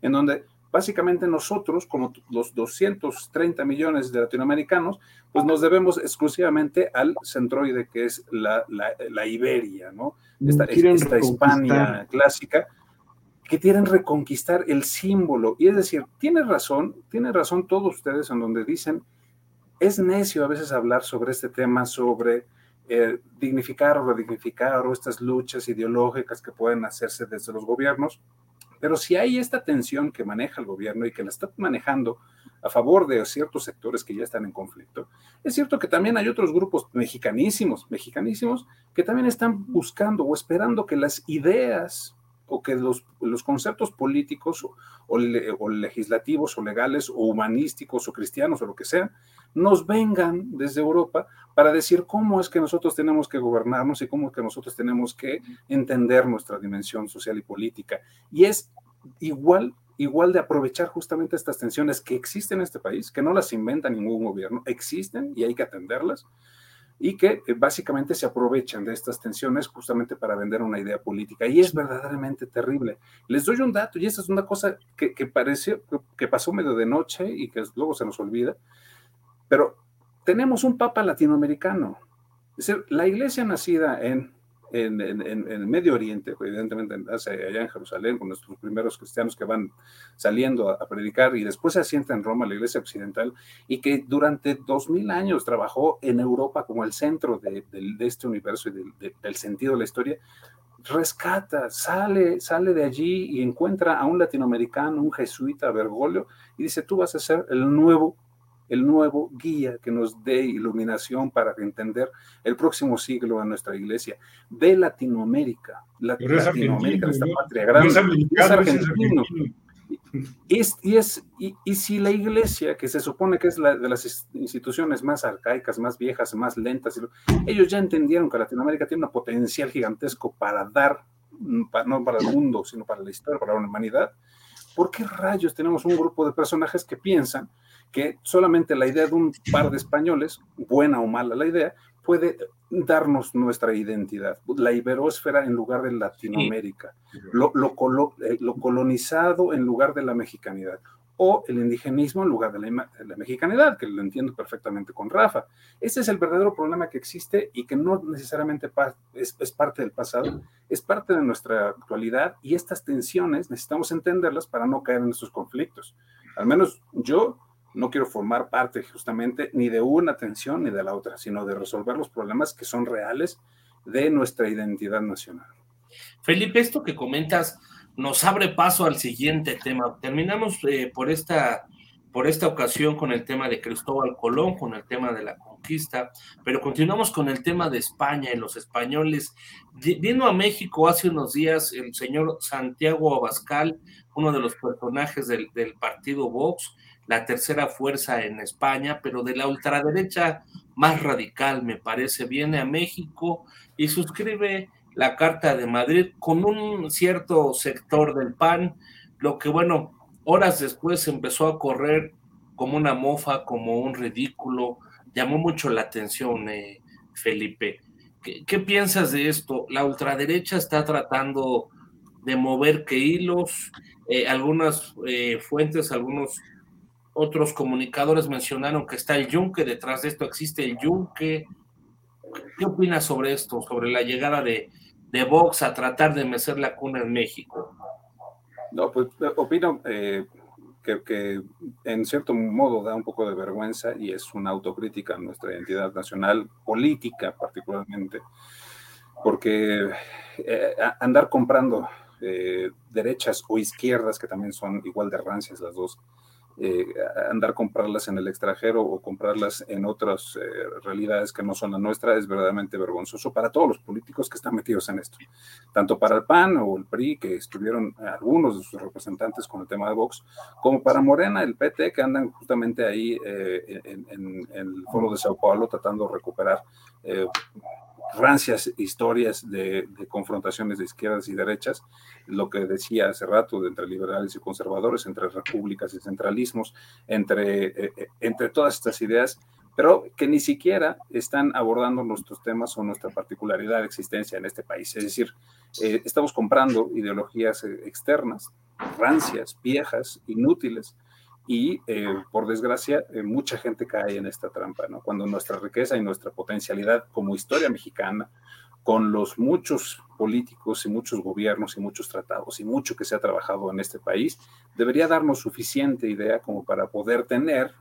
en donde básicamente nosotros, como los 230 millones de latinoamericanos, pues nos debemos exclusivamente al centroide, que es la, la, la Iberia, ¿no? Esta, esta Hispania clásica, que quieren reconquistar el símbolo. Y es decir, tiene razón, tiene razón todos ustedes en donde dicen, es necio a veces hablar sobre este tema, sobre eh, dignificar o redignificar o estas luchas ideológicas que pueden hacerse desde los gobiernos, pero si hay esta tensión que maneja el gobierno y que la está manejando a favor de ciertos sectores que ya están en conflicto, es cierto que también hay otros grupos mexicanísimos, mexicanísimos, que también están buscando o esperando que las ideas o que los, los conceptos políticos o, o, le, o, legislativos o legales o humanísticos o cristianos o lo que sea, nos vengan desde Europa para decir cómo es que nosotros tenemos que gobernarnos y cómo es que nosotros tenemos que entender nuestra dimensión social y política. Y es igual, igual de aprovechar justamente estas tensiones que existen en este país, que no las inventa ningún gobierno, existen y hay que atenderlas y que eh, básicamente se aprovechan de estas tensiones justamente para vender una idea política. Y es verdaderamente terrible. Les doy un dato, y esta es una cosa que, que pareció, que pasó medio de noche y que luego se nos olvida, pero tenemos un papa latinoamericano. Es decir, la iglesia nacida en en, el Medio Oriente, evidentemente allá en Jerusalén, con nuestros primeros cristianos que van saliendo a, predicar y después se asienta en Roma, la iglesia occidental, y que durante dos mil años trabajó en Europa como el centro de, este universo y del sentido de la historia, rescata, sale, sale de allí y encuentra a un latinoamericano, un jesuita, Bergoglio, y dice, tú vas a ser el nuevo el nuevo guía que nos dé iluminación para entender el próximo siglo a nuestra iglesia. De Latinoamérica, Latinoamérica, esta patria grande, es, argentino. Y, es, y, si la iglesia, que se supone que es la de las instituciones más arcaicas, más viejas, más lentas, ellos ya entendieron que Latinoamérica tiene un potencial gigantesco para dar, no para el mundo, sino para la historia, para la humanidad, ¿por qué rayos tenemos un grupo de personajes que piensan que solamente la idea de un par de españoles, buena o mala la idea, puede darnos nuestra identidad, la iberósfera en lugar de Latinoamérica, lo, eh, lo, colonizado en lugar de la mexicanidad, o el indigenismo en lugar de la, mexicanidad, que lo entiendo perfectamente con Rafa. Ese es el verdadero problema que existe y que no necesariamente es, es parte del pasado, es parte de nuestra actualidad y estas tensiones necesitamos entenderlas para no caer en estos conflictos. Al menos yo no quiero formar parte justamente ni de una tensión ni de la otra, sino de resolver los problemas que son reales de nuestra identidad nacional. Felipe, esto que comentas nos abre paso al siguiente tema. Terminamos eh, por, esta, por esta ocasión con el tema de Cristóbal Colón, con el tema de la conquista, pero continuamos con el tema de España y los españoles. Vino a México hace unos días el señor Santiago Abascal, uno de los personajes del, del partido Vox, la tercera fuerza en España, pero de la ultraderecha más radical, me parece, viene a México y suscribe la Carta de Madrid con un cierto sector del PAN, lo que bueno, horas después empezó a correr como una mofa, como un ridículo, llamó mucho la atención, eh, Felipe. ¿Qué, piensas de esto? La ultraderecha está tratando de mover que hilos, eh, algunas eh, fuentes, algunos otros comunicadores mencionaron que está el yunque, detrás de esto existe el yunque. ¿Qué opinas sobre esto, sobre la llegada de, de Vox a tratar de mecer la cuna en México? No, pues eh, opino eh, que, en cierto modo da un poco de vergüenza y es una autocrítica a nuestra identidad nacional, política particularmente, porque eh, andar comprando derechas o izquierdas, que también son igual de rancias las dos, eh, andar comprarlas en el extranjero o comprarlas en otras eh, realidades que no son la nuestra es verdaderamente vergonzoso para todos los políticos que están metidos en esto, tanto para el PAN o el PRI, que estuvieron algunos de sus representantes con el tema de Vox, como para Morena, el PT, que andan justamente ahí eh, en, en, el foro de Sao Paulo tratando de recuperar rancias historias de, confrontaciones de izquierdas y derechas, lo que decía hace rato, entre liberales y conservadores, entre repúblicas y centralismos, entre, eh, eh, entre todas estas ideas, pero que ni siquiera están abordando nuestros temas o nuestra particularidad de existencia en este país. Es decir, eh, estamos comprando ideologías externas, rancias, viejas, inútiles, y eh, por desgracia eh, mucha gente cae en esta trampa, ¿no? Cuando nuestra riqueza y nuestra potencialidad como historia mexicana, con los muchos políticos y muchos gobiernos y muchos tratados y mucho que se ha trabajado en este país, debería darnos suficiente idea como para poder tener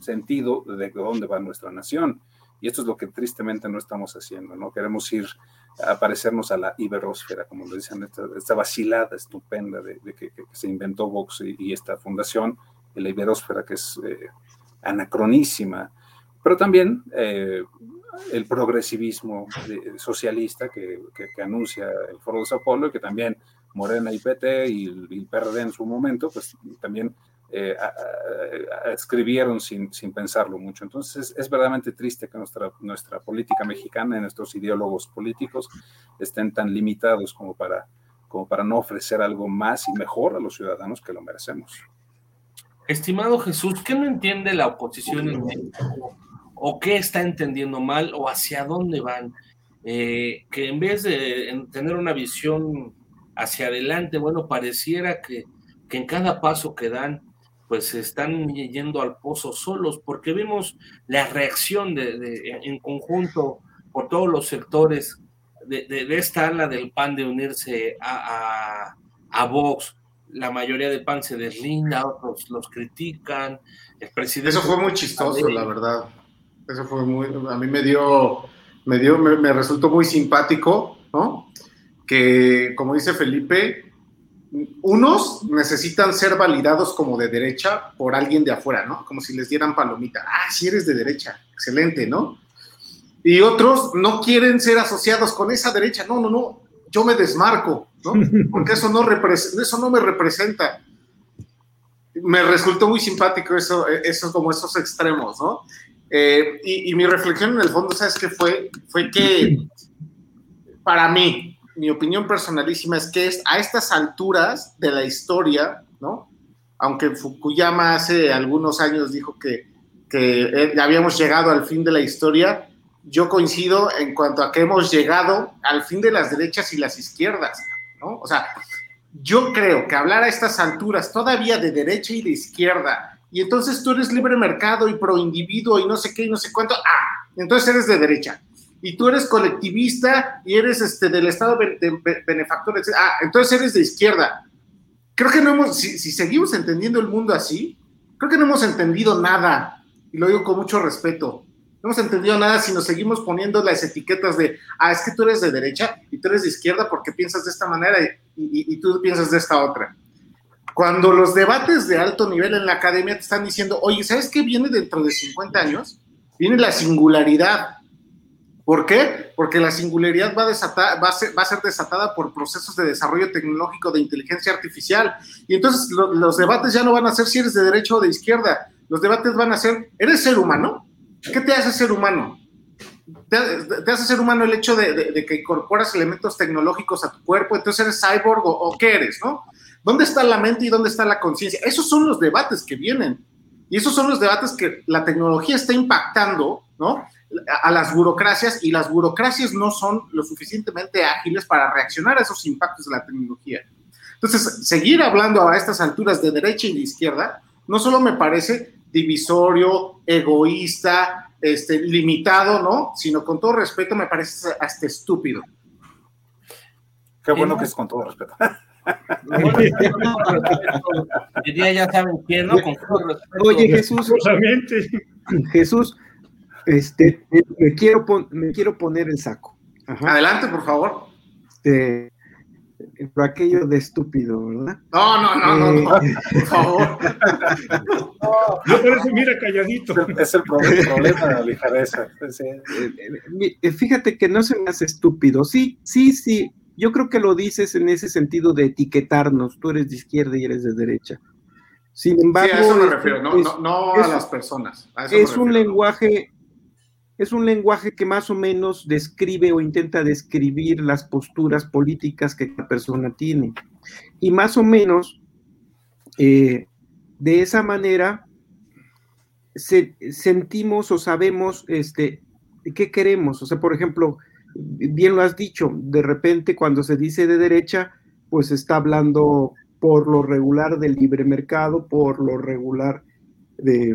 sentido de dónde va nuestra nación. Y esto es lo que tristemente no estamos haciendo, ¿no? Queremos ir a parecernos a la iberósfera, como lo dicen, esta, vacilada estupenda de, que, se inventó Vox y esta fundación, la iberósfera, que es eh, anacronísima, pero también eh, el progresivismo socialista que, anuncia el Foro de Sao Paulo y que también Morena y PT y el, PRD en su momento, pues también eh, escribieron sin, sin, pensarlo mucho. Entonces es verdaderamente triste que nuestra, nuestra política mexicana y nuestros ideólogos políticos estén tan limitados como para, como para no ofrecer algo más y mejor a los ciudadanos que lo merecemos. Estimado Jesús, ¿qué no entiende la oposición en México o qué está entendiendo mal o hacia dónde van. Eh, que en vez de tener una visión hacia adelante, bueno, pareciera que, que en cada paso que dan, pues están yendo al pozo solos, porque vimos la reacción de, en conjunto por todos los sectores de, esta ala del PAN de unirse a, a, Vox. La mayoría del PAN se deslinda, otros los critican. El presidente Eso fue muy chistoso, la verdad. Eso fue muy, a mí me dio, me dio, me, resultó muy simpático, ¿no? Que, como dice Felipe, unos necesitan ser validados como de derecha por alguien de afuera, ¿no? Como si les dieran palomita. Ah, si eres de derecha, excelente, ¿no? Y otros no quieren ser asociados con esa derecha. No, no, no, yo me desmarco, ¿no? <laughs> Porque eso no, eso no me representa. Me resultó muy simpático eso, eso como esos extremos, ¿no? Eh, y, mi reflexión en el fondo, ¿sabes qué fue? Fue que para mí, mi opinión personalísima es que a estas alturas de la historia, ¿no? Aunque Fukuyama hace algunos años dijo que, que habíamos llegado al fin de la historia, yo coincido en cuanto a que hemos llegado al fin de las derechas y las izquierdas, ¿no? O sea, yo creo que hablar a estas alturas todavía de derecha y de izquierda y entonces tú eres libre mercado y pro individuo y no sé qué y no sé cuánto, ah, entonces eres de derecha. Y tú eres colectivista y eres este, del Estado de benefactor, ah, entonces eres de izquierda. Creo que no hemos, si, si seguimos entendiendo el mundo así, creo que no hemos entendido nada, y lo digo con mucho respeto. No hemos entendido nada si nos seguimos poniendo las etiquetas de, ah, es que tú eres de derecha y tú eres de izquierda porque piensas de esta manera y, tú piensas de esta otra. Cuando los debates de alto nivel en la academia te están diciendo, oye, ¿sabes qué viene dentro de 50 años? Viene la singularidad. ¿Por qué? Porque la singularidad va a, desatar, va, a ser, va a ser desatada por procesos de desarrollo tecnológico de inteligencia artificial. Y entonces los debates ya no van a ser si eres de derecha o de izquierda. Los debates van a ser, ¿eres ser humano? ¿Qué te hace ser humano? Te, hace ser humano el hecho de, que incorporas elementos tecnológicos a tu cuerpo, entonces eres cyborg o, o qué eres, ¿no? ¿Dónde está la mente y dónde está la conciencia? Esos son los debates que vienen. Y esos son los debates que la tecnología está impactando, ¿no? A las burocracias y las burocracias no son lo suficientemente ágiles para reaccionar a esos impactos de la tecnología. Entonces, seguir hablando a estas alturas de derecha y de izquierda no solo me parece divisorio, egoísta, este, limitado, ¿no? Sino con todo respeto me parece hasta estúpido. Qué bueno que es con todo respeto. ya saben quién, ¿no? Oye, Jesús. Jesús, este, me quiero, me quiero poner el saco. Adelante, por favor. Este, aquello de estúpido, ¿verdad? No, no, no, no, eh, por favor. <laughs> Yo por eso mira calladito. Es el problema de la ligereza. Eh, eh, fíjate que no se me hace estúpido. Sí, sí, sí, yo creo que lo dices en ese sentido de etiquetarnos, tú eres de izquierda y eres de derecha. Sin embargo, a eso me refiero, no, a las personas. es un lenguaje, es un lenguaje que más o menos describe o intenta describir las posturas políticas que la persona tiene. Y más o menos, eh, de esa manera, sentimos o sabemos este, qué queremos. O sea, por ejemplo, bien lo has dicho, de repente cuando se dice de derecha, pues está hablando por lo regular del libre mercado, por lo regular de,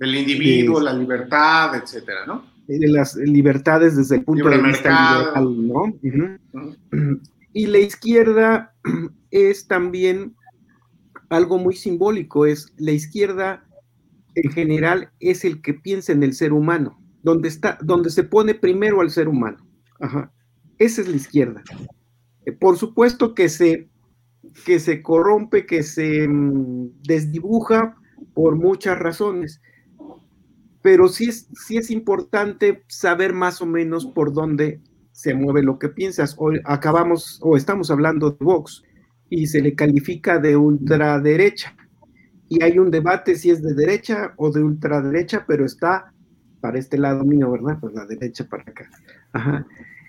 del individuo, la libertad, etcétera, ¿no? De las libertades desde el punto de vista liberal, ¿no? Y la izquierda <clears throat> es también algo muy simbólico, es la izquierda en general es el que piensa en el ser humano, donde está, donde se pone primero al ser humano. Ajá. Esa es la izquierda. Eh, por supuesto que se, que se corrompe, que se mm, desdibuja por muchas razones, pero sí es, sí es importante saber más o menos por dónde se mueve lo que piensas. Hoy acabamos o estamos hablando de Vox y se le califica de ultraderecha. Y hay un debate si es de derecha o de ultraderecha, pero está para este lado mío, ¿verdad? Pues la derecha para acá.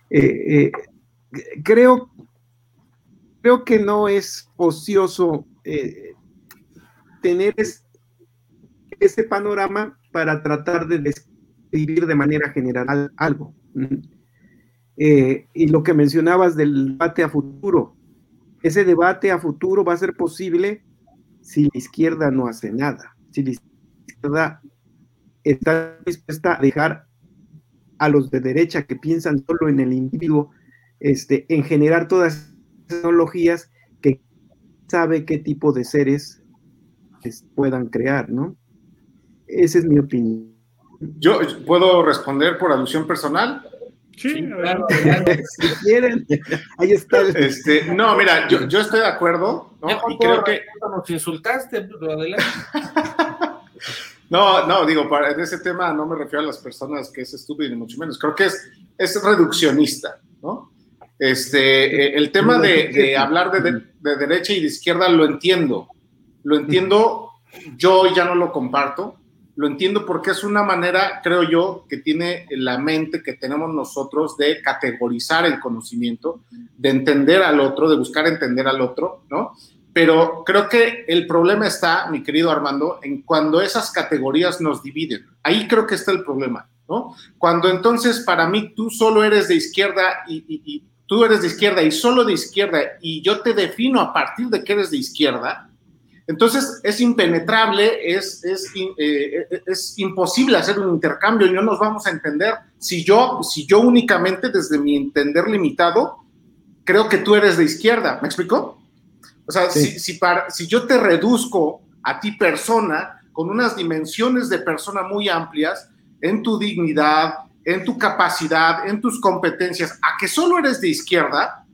Eh, eh, creo, creo que no es ocioso eh, tener ese panorama para tratar de describir de manera general algo. Eh, y lo que mencionabas del debate a futuro, ese debate a futuro va a ser posible si la izquierda no hace nada, si la izquierda está dispuesta a dejar a los de derecha que piensan solo en el individuo, este, en generar todas esas tecnologías que sabe qué tipo de seres puedan crear, ¿no? Esa es mi opinión. Yo puedo responder por alusión personal. Sí, claro. <laughs> si quieren, ahí está. Este, no, mira, yo, yo, estoy de acuerdo, ¿no? Y creo que nos insultaste, pero adelante. <laughs> no, no, digo, para, en ese tema no me refiero a las personas que es estúpido ni mucho menos. Creo que es, es reduccionista, ¿no? Este, eh, el tema de, de hablar de, de, de, derecha y de izquierda lo entiendo, lo entiendo, yo ya no lo comparto, lo entiendo porque es una manera, creo yo, que tiene la mente que tenemos nosotros de categorizar el conocimiento, de entender al otro, de buscar entender al otro, ¿no? Pero creo que el problema está, mi querido Armando, en cuando esas categorías nos dividen. Ahí creo que está el problema, ¿no? Cuando entonces para mí tú solo eres de izquierda y, y, y tú eres de izquierda y solo de izquierda y yo te defino a partir de que eres de izquierda, entonces es impenetrable, es, es, eh, es, imposible hacer un intercambio y no nos vamos a entender si yo, si yo únicamente desde mi entender limitado creo que tú eres de izquierda. ¿Me explico? O sea, sí. si, si, para, si yo te reduzco a ti persona con unas dimensiones de persona muy amplias en tu dignidad, en tu capacidad, en tus competencias, a que solo eres de izquierda,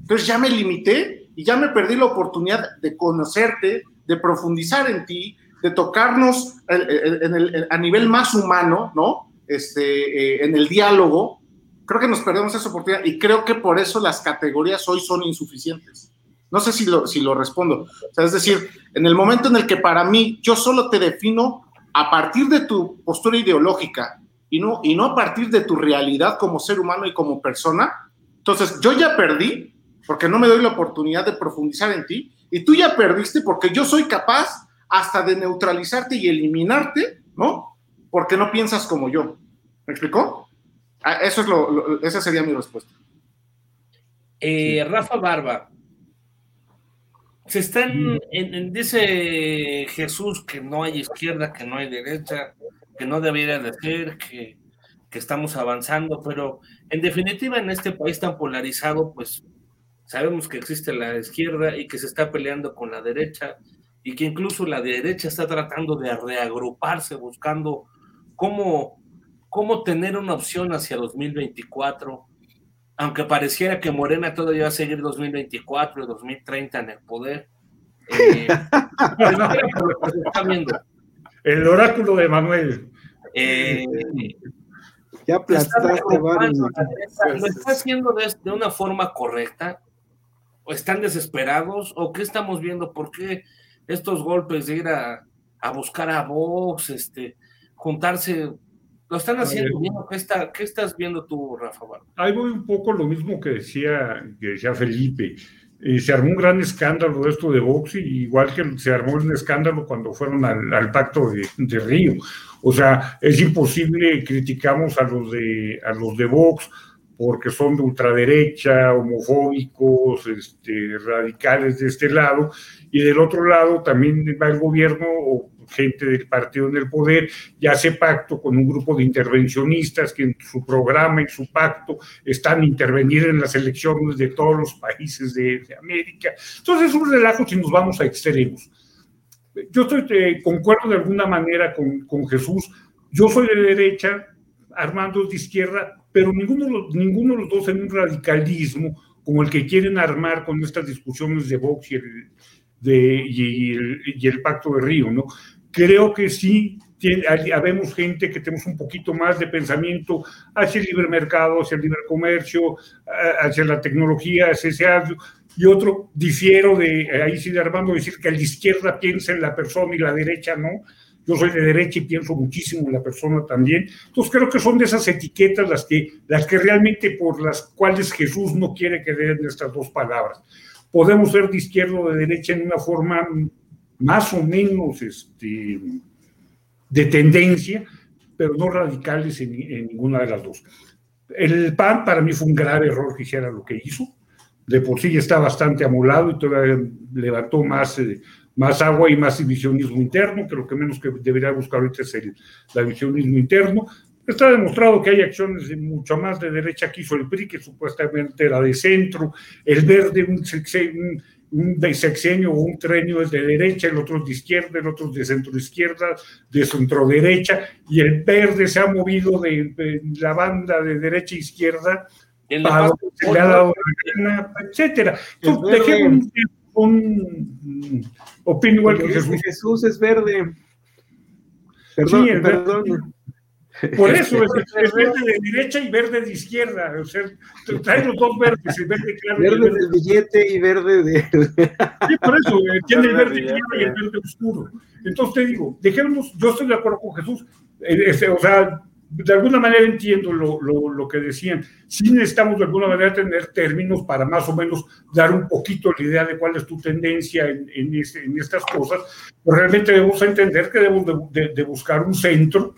entonces ya me limité y ya me perdí la oportunidad de conocerte, de profundizar en ti, de tocarnos en el, a nivel más humano, ¿no? Este, eh, en el diálogo, creo que nos perdemos esa oportunidad y creo que por eso las categorías hoy son insuficientes. No sé si lo, si lo respondo. O sea, es decir, en el momento en el que para mí yo solo te defino a partir de tu postura ideológica y no, y no a partir de tu realidad como ser humano y como persona, entonces yo ya perdí porque no me doy la oportunidad de profundizar en ti y tú ya perdiste porque yo soy capaz hasta de neutralizarte y eliminarte, ¿no? Porque no piensas como yo. ¿Me explicó? Eso es lo, lo esa sería mi respuesta. Eh, Rafa Barba, se están, en, en, dice Jesús que no hay izquierda, que no hay derecha, que no debería de ser, que, que estamos avanzando, pero en definitiva en este país tan polarizado, pues sabemos que existe la izquierda y que se está peleando con la derecha y que incluso la derecha está tratando de reagruparse buscando cómo, cómo tener una opción hacia 2024, aunque pareciera que Morena todavía va a seguir 2024 y 2030 en el poder. Eh, <laughs> está viendo. El oráculo de Manuel. Eh, ya aplastaste varios. ¿Lo está haciendo de, de una forma correcta? O están desesperados o qué estamos viendo, por qué estos golpes de ir a, a buscar a Vox, este, juntarse, lo están haciendo bien, ¿qué, está, ¿qué estás viendo tú, Rafa? Ahí voy un poco lo mismo que decía, que decía Felipe. Eh, se armó un gran escándalo de esto de Vox, igual que se armó un escándalo cuando fueron al, al pacto de, de, Río. O sea, es imposible, criticamos a los de, a los de Vox, porque son de ultraderecha, homofóbicos, este, radicales de este lado, y del otro lado también va el gobierno o gente del partido en el poder y hace pacto con un grupo de intervencionistas que en su programa y su pacto están intervenir en las elecciones de todos los países de, de América. Entonces es un relajo si nos vamos a extremos. Yo estoy, eh, concuerdo de alguna manera con, con Jesús, yo soy de derecha, Armando es de izquierda, pero ninguno, ninguno de los dos en un radicalismo como el que quieren armar con estas discusiones de Vox y el, de, y el, y el Pacto de Río, ¿no? Creo que sí, tiene, habemos gente que tenemos un poquito más de pensamiento hacia el libre mercado, hacia el libre comercio, hacia la tecnología, hacia ese y otro difiero de, ahí sí de Armando, decir que la izquierda piensa en la persona y la derecha no, yo soy de derecha y pienso muchísimo en la persona también. Entonces creo que son de esas etiquetas las que, las que realmente por las cuales Jesús no quiere que den estas dos palabras. Podemos ser de izquierda o de derecha en una forma más o menos este, de tendencia, pero no radicales en, ninguna de las dos. El PAN para mí fue un grave error que hiciera lo que hizo. De por sí está bastante amolado y todavía levantó más, eh, más agua y más divisionismo interno, que lo que menos que debería buscar ahorita es el la divisionismo interno. Está demostrado que hay acciones de mucho más de derecha que hizo el PRI, que supuestamente era de centro, el verde, un, un, un sexenio o un trenio es de derecha, el otro es de izquierda, el otro es de centro izquierda, de centro derecha, y el verde se ha movido de, de la banda de derecha a izquierda lo que se le ha dado la gana, etcétera. Entonces, dejemos un, opino igual que Jesús. Jesús es verde. Perdón, Sí, verde. perdón. Por eso es, es verde de derecha y verde de izquierda. O sea, trae los dos verdes, el verde claro y el Verde verde del billete y verde de. Sí, por eso, eh, <laughs> tiene el Verde verde claro y el verde oscuro. Entonces te digo, dejemos, yo estoy de acuerdo con Jesús, eh, este, o sea, de alguna manera entiendo lo, lo, que decían. Sí necesitamos de alguna manera tener términos para más o menos dar un poquito la idea de cuál es tu tendencia en, en, este- estas cosas, pero realmente debemos entender que debemos de, buscar un centro,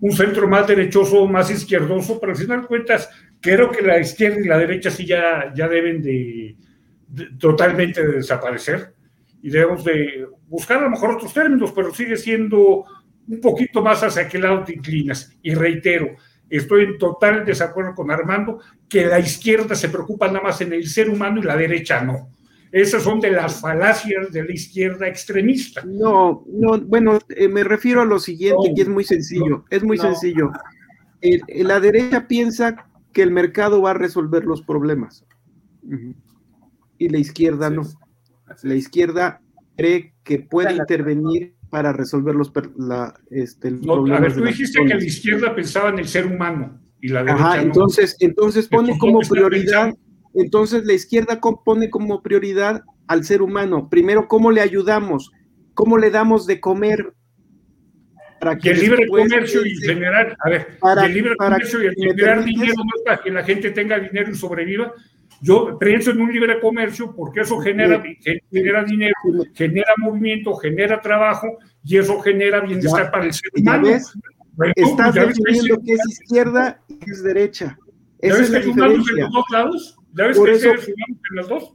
un centro más derechoso, más izquierdoso, pero al final de cuentas, creo que la izquierda y la derecha sí ya, ya deben de, de- totalmente de desaparecer y debemos de buscar a lo mejor otros términos, pero sigue siendo un poquito más hacia qué lado te inclinas. Y reitero, estoy en total desacuerdo con Armando, que la izquierda se preocupa nada más en el ser humano y la derecha no. Esas son de las falacias de la izquierda extremista. No, no, bueno, eh, me refiero a lo siguiente, No, que es muy sencillo, es muy no. sencillo. El- el- la derecha piensa que el mercado va a resolver los problemas. Y la izquierda no. La izquierda cree que puede intervenir para resolver los, la, este, los No, a ver, tú dijiste que la izquierda pensaba en el ser humano y la derecha Ajá, no. entonces, entonces pone como ¿dónde está prioridad, pensando? entonces la izquierda pone como prioridad al ser humano. Primero, ¿cómo le ayudamos? ¿Cómo le damos de comer? Para Y el libre comercio y generar, a ver, para- el libre para comercio y el que generar dinero no es para que la gente tenga dinero y sobreviva. Yo pienso en un libre comercio porque eso genera, genera dinero, genera movimiento, genera trabajo y eso genera bienestar Ya- para el ser ya humano. ves, Bueno, Estás ya hay definiendo que es izquierda y que es derecha. ¿Ya Esa ves es la que humanos en diferencia. los dos lados? ¿Ya ves Por que eso- en los dos?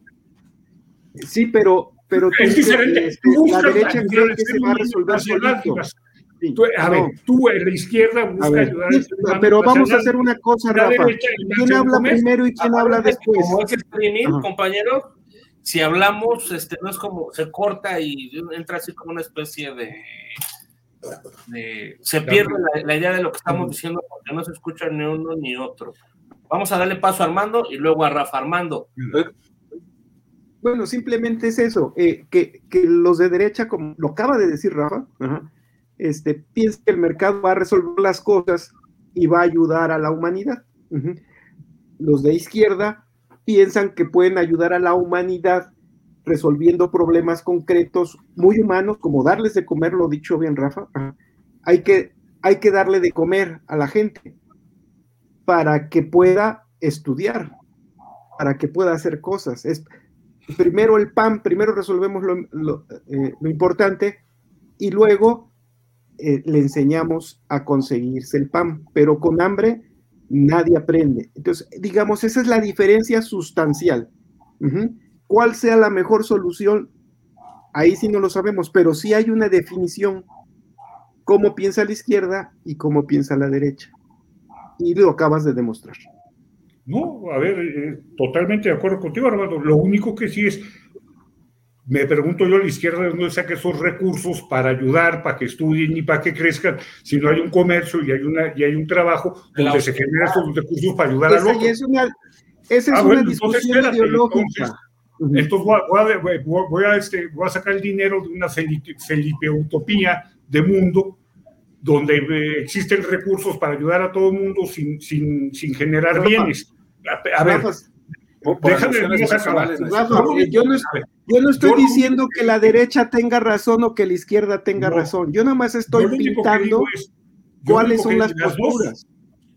Sí, pero, pero Es diferente. este, la derecha cree que se va a resolver solito. Sí, Tú, a no. ver, tú en la izquierda busca A ver, ayudar sí, humano pero vamos a hacer una cosa, la Rafa. derecha ¿Quién habla primero y quién habla después? Como es streaming, Ajá. compañero, si hablamos, este, no es como se corta y entra así como una especie de. de- se pierde la, la idea de lo que estamos diciendo porque no se escucha ni uno ni otro. Vamos a darle paso a Armando y luego a Rafa. Armando, Bueno, simplemente es eso, eh, que, que los de derecha, como lo acaba de decir Rafa, ajá, este, piensan que el mercado va a resolver las cosas y va a ayudar a la humanidad. Los de izquierda piensan que pueden ayudar a la humanidad resolviendo problemas concretos muy humanos, como darles de comer, lo dicho bien Rafa. Hay que, hay que darle de comer a la gente para que pueda estudiar, para que pueda hacer cosas. Es, primero el pan, primero resolvemos lo, lo, eh, lo importante y luego eh, le enseñamos a conseguirse el pan, pero con hambre nadie aprende. Entonces, digamos, esa es la diferencia sustancial. ¿Cuál sea la mejor solución? Ahí sí no lo sabemos, pero sí hay una definición cómo piensa la izquierda y cómo piensa la derecha. Y lo acabas de demostrar. No, a ver, eh, totalmente de acuerdo contigo, Armando. Lo único que sí es, me pregunto yo a la izquierda de dónde saca esos recursos para ayudar, para que estudien y para que crezcan, si no hay un comercio y hay, una, y hay un trabajo donde se generan esos recursos para ayudar al Esa, otro. ya es una, esa es Ah, una bueno, discusión entonces, espérate, ideológica. entonces. Entonces voy a, voy a- voy a- a, este, voy a sacar el dinero de una Felipe, Felipe utopía de mundo donde eh, existen recursos para ayudar a todo el mundo sin, sin, sin generar Rafa, bienes. A, a ver, Rafa, por, por déjame Rafa, Yo no, yo estoy yo diciendo que la derecha tenga razón o que la izquierda tenga No. razón. Yo nada más estoy lo único que pintando digo es- cuáles son las dos-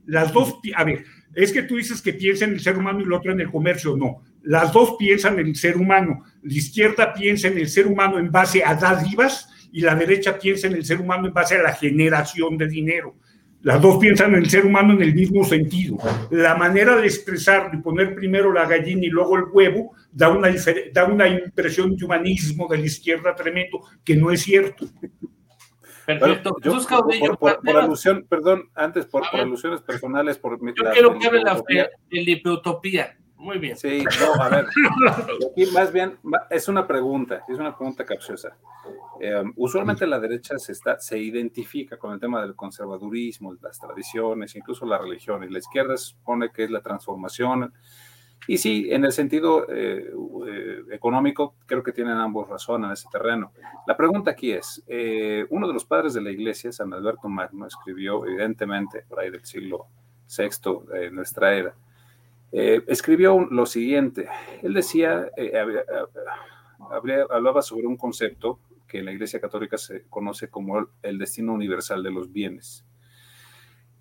las dos, a ver, es que tú dices que piensa en el ser humano y el otro en el comercio, no. Las dos piensan en el ser humano. La izquierda piensa en el ser humano en base a dádivas y la derecha piensa en el ser humano en base a la generación de dinero. Las dos piensan en el ser humano en el mismo sentido. La manera de expresar y poner primero la gallina y luego el huevo da una, da una impresión de humanismo de la izquierda tremendo, que no es cierto. Perfecto. por, alusión, perdón, antes, por, alusiones personales, por Yo quiero que hable la utopía. Muy bien. Sí, no, a ver. Aquí más bien es una pregunta, es una pregunta capciosa. Eh, usualmente la derecha se, está, se identifica con el tema del conservadurismo, las tradiciones, incluso la religión, y la izquierda supone que es la transformación. Y sí, en el sentido eh, eh, económico, creo que tienen ambos razón en ese terreno. La pregunta aquí es, uno de los padres de la iglesia, San Alberto Magno, escribió evidentemente por ahí del siglo VI de nuestra era, eh, escribió lo siguiente. Él decía, eh, hablaba sobre un concepto que en la Iglesia Católica se conoce como el destino universal de los bienes.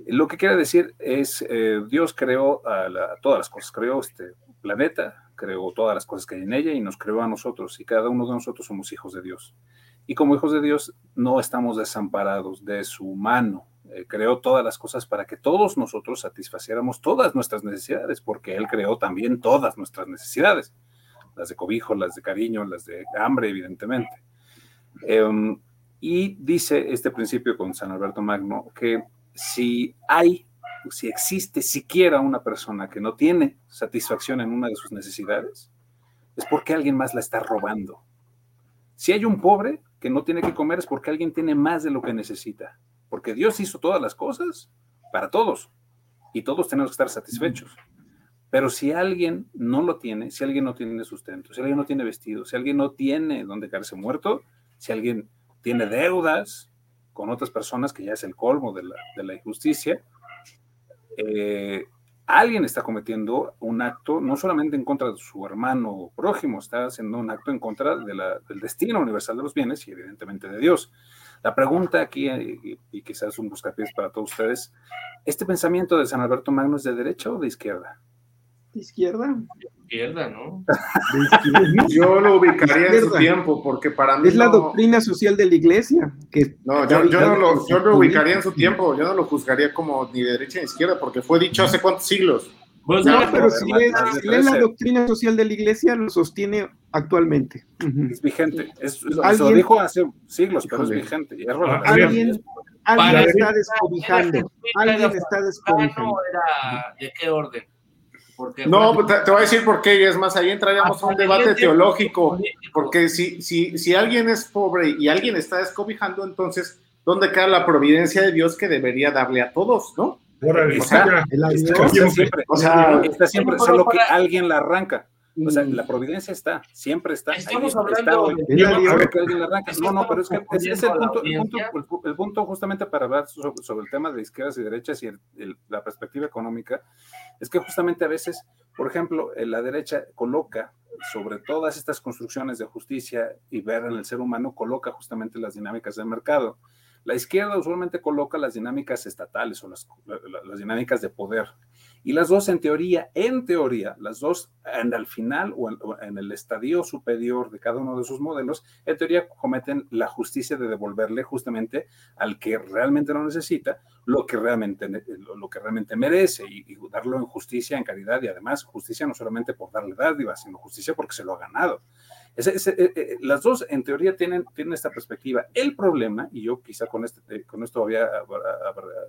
Lo que quiere decir es, eh, Dios creó a, todas las cosas, creó este planeta, creó todas las cosas que hay en ella y nos creó a nosotros y cada uno de nosotros somos hijos de Dios. Y como hijos de Dios no estamos desamparados de su mano, eh, creó todas las cosas para que todos nosotros satisfaciéramos todas nuestras necesidades, porque Él creó también todas nuestras necesidades, las de cobijo, las de cariño, las de hambre, evidentemente. Em, y dice este principio con San Alberto Magno que si hay, si existe siquiera una persona que no tiene satisfacción en una de sus necesidades, es porque alguien más la está robando. Si hay un pobre que no tiene que comer es porque alguien tiene más de lo que necesita porque Dios hizo todas las cosas para todos y todos tenemos que estar satisfechos. Pero si alguien no lo tiene, si alguien no tiene sustento, si alguien no tiene vestido, si alguien no tiene donde caerse muerto, si alguien tiene deudas con otras personas, que ya es el colmo de la, injusticia, eh, alguien está cometiendo un acto no solamente en contra de su hermano prójimo, está haciendo un acto en contra del destino universal de los bienes y evidentemente de Dios. La pregunta aquí, eh, y, quizás un buscapiés para todos ustedes, ¿este pensamiento de San Alberto Magno es de derecha o de izquierda? ¿De izquierda? izquierda, ¿no? Yo lo ubicaría en su tiempo, porque para mí. Es la doctrina social de la iglesia. Que no, yo, no lo, yo lo ubicaría en su tiempo, yo no lo juzgaría como ni de derecha ni izquierda, porque fue dicho hace cuántos siglos. Pues no, pero si lee, la doctrina social de la iglesia, lo sostiene actualmente. Es vigente. Es, lo dijo hace siglos, pero es vigente. alguien, alguien está descobijando. Alguien está descobijando. ¿De qué orden? no, te, te, voy a decir por qué, es más, ahí entraríamos a un debate teológico, porque si, si, si alguien es pobre y alguien está descobijando, entonces, ¿dónde queda la providencia de Dios que debería darle a todos, no? O sea, siempre, o sea, está siempre, solo que alguien la arranca. O sea, la providencia está, siempre está. Estamos hablando de que alguien la arranca. No, no, pero es que ese es el punto, el punto, el, punto, justamente para hablar sobre, el tema de izquierdas y derechas y la perspectiva económica, es que justamente a veces, por ejemplo, la derecha coloca sobre todas estas construcciones de justicia y ver en el ser humano, coloca justamente las dinámicas del mercado. La izquierda usualmente coloca las dinámicas estatales o las, las dinámicas de poder. Y las dos, en teoría, en teoría, las dos, en, al final o en, el estadio superior de cada uno de sus modelos, en teoría cometen la justicia de devolverle justamente al que realmente lo necesita lo que realmente, lo que realmente merece y, darlo en justicia, en caridad y además justicia no solamente por darle dádiva, sino justicia porque se lo ha ganado. Eh, eh, las dos, en teoría, tienen, tienen esta perspectiva. El problema, y yo quizá con, este, eh, con esto había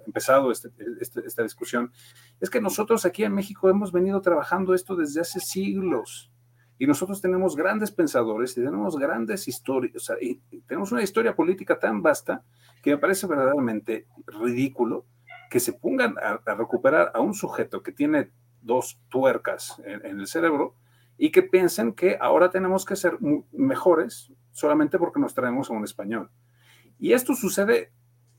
empezado este, este, esta discusión, es que nosotros aquí en México hemos venido trabajando esto desde hace siglos. Y nosotros tenemos grandes pensadores y tenemos grandes historias, y tenemos una historia política tan vasta que me parece verdaderamente ridículo que se pongan a, recuperar a un sujeto que tiene dos tuercas en el cerebro y que piensen que ahora tenemos que ser mejores solamente porque nos traemos a un español. Y esto sucede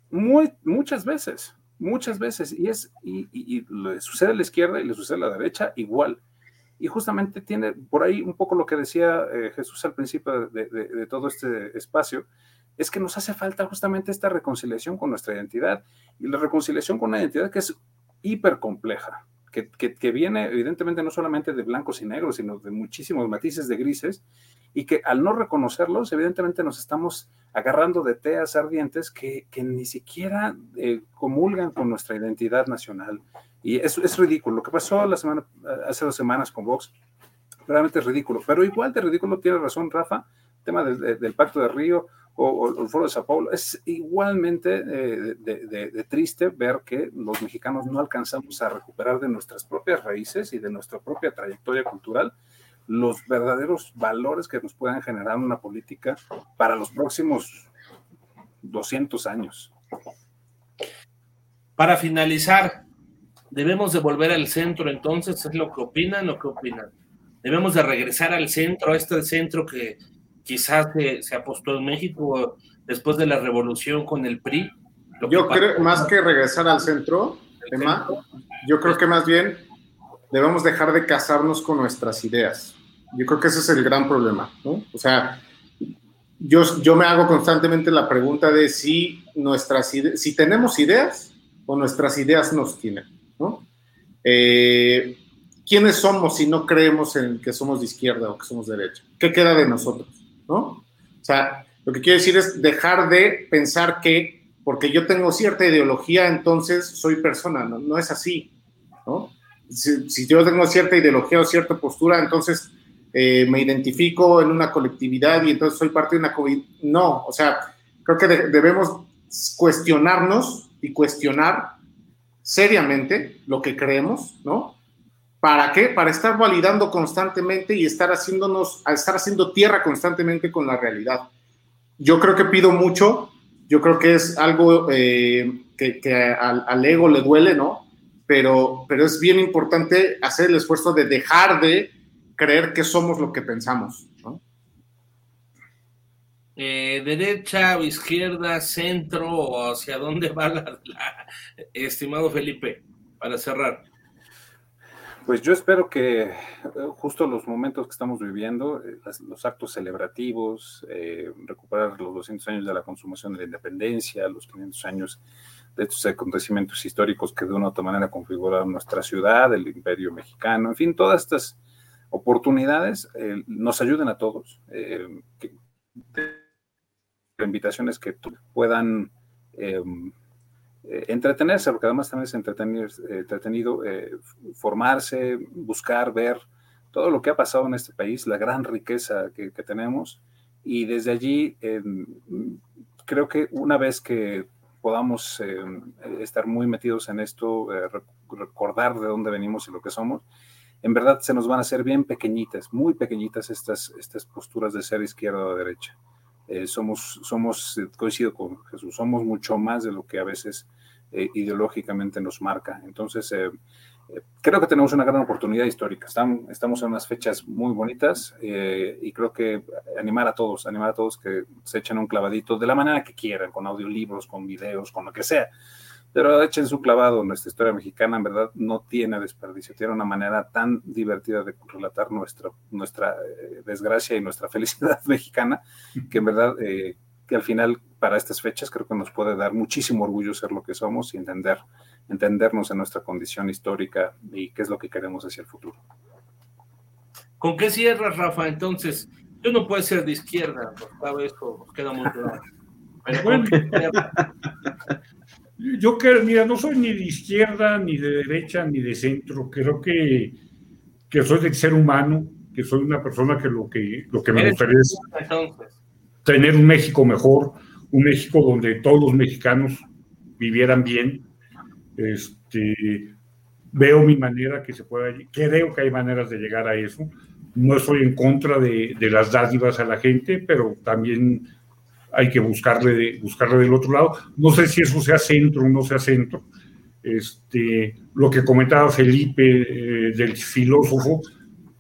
muy, muchas veces, muchas veces, y, es, y, le sucede a la izquierda y le sucede a la derecha igual. Y justamente tiene por ahí un poco lo que decía eh, Jesús al principio de, de todo este espacio, es que nos hace falta justamente esta reconciliación con nuestra identidad y la reconciliación con una identidad que es hiper compleja que, viene evidentemente no solamente de blancos y negros, sino de muchísimos matices de grises, y que al no reconocerlos, evidentemente nos estamos agarrando de teas ardientes que, ni siquiera eh, comulgan con nuestra identidad nacional. Y eso es ridículo. Lo que pasó la semana, hace dos semanas con Vox, realmente es ridículo. Pero igual de ridículo tiene razón Rafa, tema del, Pacto de Río o, el Foro de Sao Paulo. Es igualmente eh, de, triste ver que los mexicanos no alcanzamos a recuperar de nuestras propias raíces y de nuestra propia trayectoria cultural los verdaderos valores que nos puedan generar una política para los próximos 200 años. Para finalizar, debemos de volver al centro, entonces, ¿es lo que opinan o qué opinan? Debemos de regresar al centro, a este centro que quizás se, apostó en México después de la revolución con el PRI. Yo creo, más que regresar al centro, yo creo que más bien debemos dejar de casarnos con nuestras ideas. Yo creo que ese es el gran problema, ¿no? O sea, yo, yo me hago constantemente la pregunta de si, nuestras si tenemos ideas o nuestras ideas nos tienen, ¿no? Eh, ¿Quiénes somos si no creemos en que somos de izquierda o que somos de derecha? ¿Qué queda de nosotros, no? O sea, lo que quiero decir es dejar de pensar que porque yo tengo cierta ideología, entonces soy persona, no, no es así, ¿no? si, yo tengo cierta ideología o cierta postura, entonces eh, me identifico en una colectividad y entonces soy parte de una COVID. No, o sea, creo que debemos cuestionarnos y cuestionar seriamente lo que creemos, ¿no? ¿Para qué? Para estar validando constantemente y estar haciéndonos, estar haciendo tierra constantemente con la realidad. Yo creo que pido mucho, yo creo que es algo eh, que, al, ego le duele, ¿no? pero, pero es bien importante hacer el esfuerzo de dejar de creer que somos lo que pensamos. Eh, derecha o izquierda, centro o hacia dónde va la, estimado Felipe, para cerrar. Pues yo espero que eh, justo los momentos que estamos viviendo, eh, los actos celebrativos, recuperar los 200 años de la consumación de la independencia, los 500 años de estos acontecimientos históricos que de una u otra manera configuraron nuestra ciudad, el imperio mexicano, en fin, todas estas oportunidades eh, nos ayuden a todos. Eh, que, invitaciones que puedan em, eh, entretenerse, porque además también es entretenido formarse, buscar, ver todo lo que ha pasado en este país, la gran riqueza que, que tenemos. Y desde allí, creo que una vez que podamos eh, estar muy metidos en esto, eh, recordar de dónde venimos y lo que somos, en verdad se nos van a hacer bien pequeñitas, muy pequeñitas estas, estas posturas de ser izquierda o derecha. Eh, somos, somos, coincido con Jesús, somos mucho más de lo que a veces ideológicamente nos marca. Entonces, creo que tenemos una gran oportunidad histórica. Estamos, estamos en unas fechas muy bonitas eh, y creo que animar a todos, animar a todos que se echen un clavadito de la manera que quieran, con audiolibros, con videos, con lo que sea. Pero echen su clavado. Nuestra historia mexicana, en verdad, no tiene desperdicio. Tiene una manera tan divertida de relatar nuestra, nuestra eh, desgracia y nuestra <laughs> felicidad mexicana que, en verdad, eh, que al final, para estas fechas, creo que nos puede dar muchísimo orgullo ser lo que somos y entender entendernos en nuestra condición histórica y qué es lo que queremos hacia el futuro. ¿Con qué cierras, Rafa? Entonces, yo no puedo ser de izquierda, porque esto queda muy claro. <laughs> yo creo, mira, no soy ni de izquierda, ni de derecha, ni de centro. Creo que, que soy del ser humano, que soy una persona que lo que, lo que me gustaría es tener un México mejor, un México donde todos los mexicanos vivieran bien, este, veo mi manera que se pueda, creo que hay maneras de llegar a eso. No estoy en contra de, las dádivas a la gente, pero también hay que buscarle, buscarle del otro lado. No sé si eso sea centro o no sea centro. Este, lo que comentaba Felipe eh, del filósofo,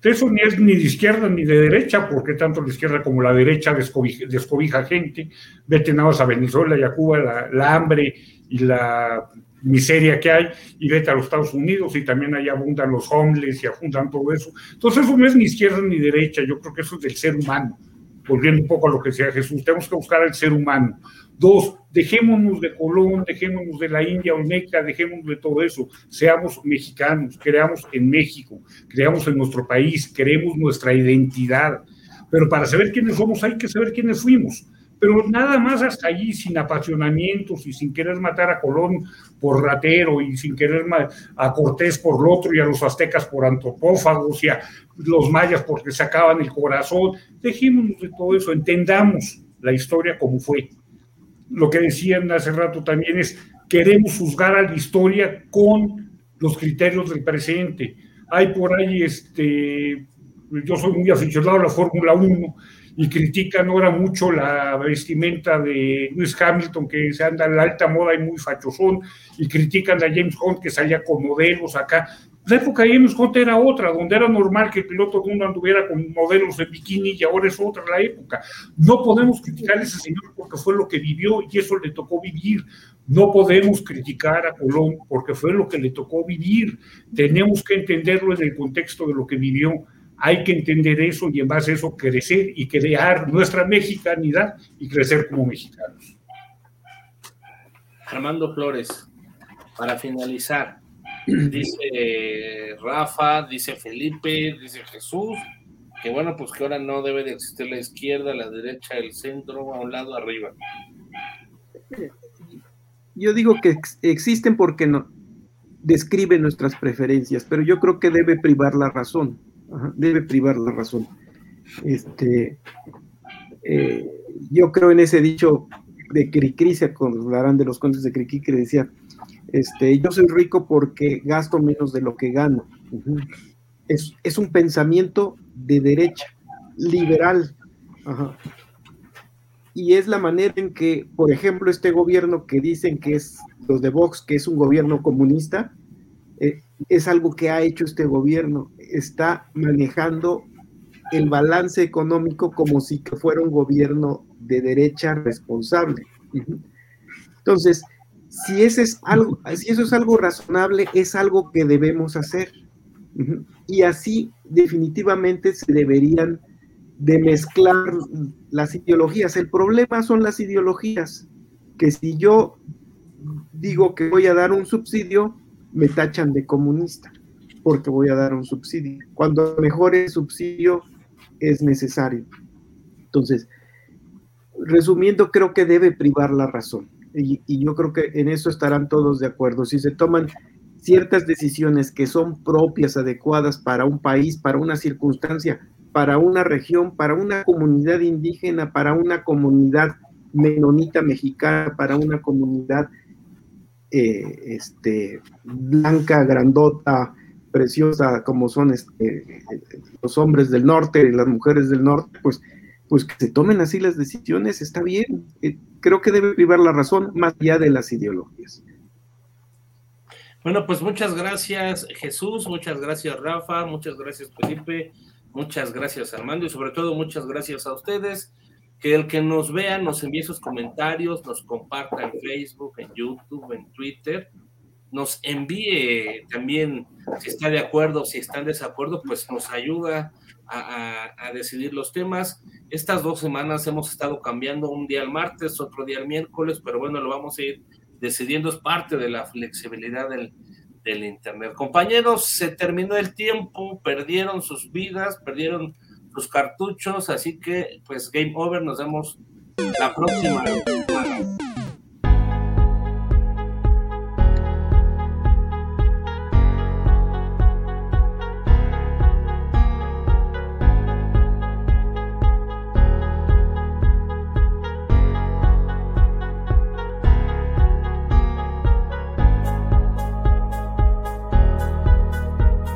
eso ni es ni de izquierda ni de derecha, porque tanto la izquierda como la derecha descobija, gente. Vete nada más a Venezuela y a Cuba, la hambre y la miseria que hay y vete a los Estados Unidos y también ahí abundan los homeless y abundan todo eso. Entonces eso no es ni izquierda ni derecha, yo creo que eso es del ser humano. Volviendo un poco a lo que decía Jesús, tenemos que buscar al ser humano. Dos, dejémonos de Colón, dejémonos de la India Olmeca, dejémonos de todo eso. Seamos mexicanos, creamos en México, creamos en nuestro país, creemos nuestra identidad pero para saber quiénes somos hay que saber quiénes fuimos. Pero nada más hasta allí, sin apasionamientos y sin querer matar a Colón por ratero y sin querer a Cortés por lo otro y a los aztecas por antropófagos y a los mayas porque sacaban el corazón. Dejémonos de todo eso, entendamos la historia como fue. Lo que decían hace rato también es, queremos juzgar a la historia con los criterios del presente. Hay por ahí este, yo soy muy aficionado a la Fórmula 1 y critican ahora mucho la vestimenta de Lewis Hamilton, que se anda en la alta moda y muy fachosón, y critican a James Hunt, que salía con modelos acá. La época de James Hunt era otra, donde era normal que el piloto de uno anduviera con modelos de bikini y ahora es otra la época. No podemos criticar a ese señor porque fue lo que vivió y eso le tocó vivir. No podemos criticar a Colón porque fue lo que le tocó vivir. Tenemos que entenderlo en el contexto de lo que vivió hay que entender eso y en base a eso crecer y crear nuestra mexicanidad y crecer como mexicanos. Armando Flores, para finalizar, dice Rafa, dice Felipe, dice Jesús, que bueno, pues que ahora no debe de existir la izquierda, la derecha, el centro, a un lado, arriba. Yo digo que existen porque no describen nuestras preferencias, pero yo creo que debe privar la razón debe privar la razón. Este, eh, yo creo en ese dicho de Cricri, se acordarán de los contes de Cricri que decía, este, yo soy rico porque gasto menos de lo que gano. es, es, un pensamiento de derecha, liberal. Y es la manera en que, por ejemplo, este gobierno que dicen que es los de Vox, que es un gobierno comunista, eh, es algo que ha hecho este gobierno. Está manejando el balance económico como si fuera un gobierno de derecha responsable. Entonces, si, ese es algo, si eso es algo razonable, es algo que debemos hacer. Y así definitivamente se deberían de mezclar las ideologías. El problema son las ideologías, que si yo digo que voy a dar un subsidio, me tachan de comunista porque voy a dar un subsidio, cuando mejor el subsidio es necesario. Entonces, resumiendo, creo que debe privar la razón. Y, y, yo creo que en eso estarán todos de acuerdo. Si se toman ciertas decisiones que son propias, adecuadas para un país, para una circunstancia, para una región, para una comunidad indígena, para una comunidad menonita mexicana, para una comunidad eh, este, blanca, grandota, preciosa, como son este, los hombres del norte y las mujeres del norte, pues, pues que se tomen así las decisiones, está bien. Eh, creo que debe privar la razón más allá de las ideologías. Bueno, pues muchas gracias Jesús, muchas gracias Rafa, muchas gracias Felipe, muchas gracias Armando y sobre todo muchas gracias a ustedes que el que nos vea nos envíe sus comentarios, nos comparta en Facebook, en YouTube, en Twitter, nos envíe también si está de acuerdo, si está en desacuerdo, pues nos ayuda a, decidir los temas. Estas dos semanas hemos estado cambiando un día el martes, otro día el miércoles, pero bueno, lo vamos a ir decidiendo, es parte de la flexibilidad del, Internet. Compañeros, se terminó el tiempo, perdieron sus vidas, perdieron sus cartuchos, así que pues game over, nos vemos la próxima.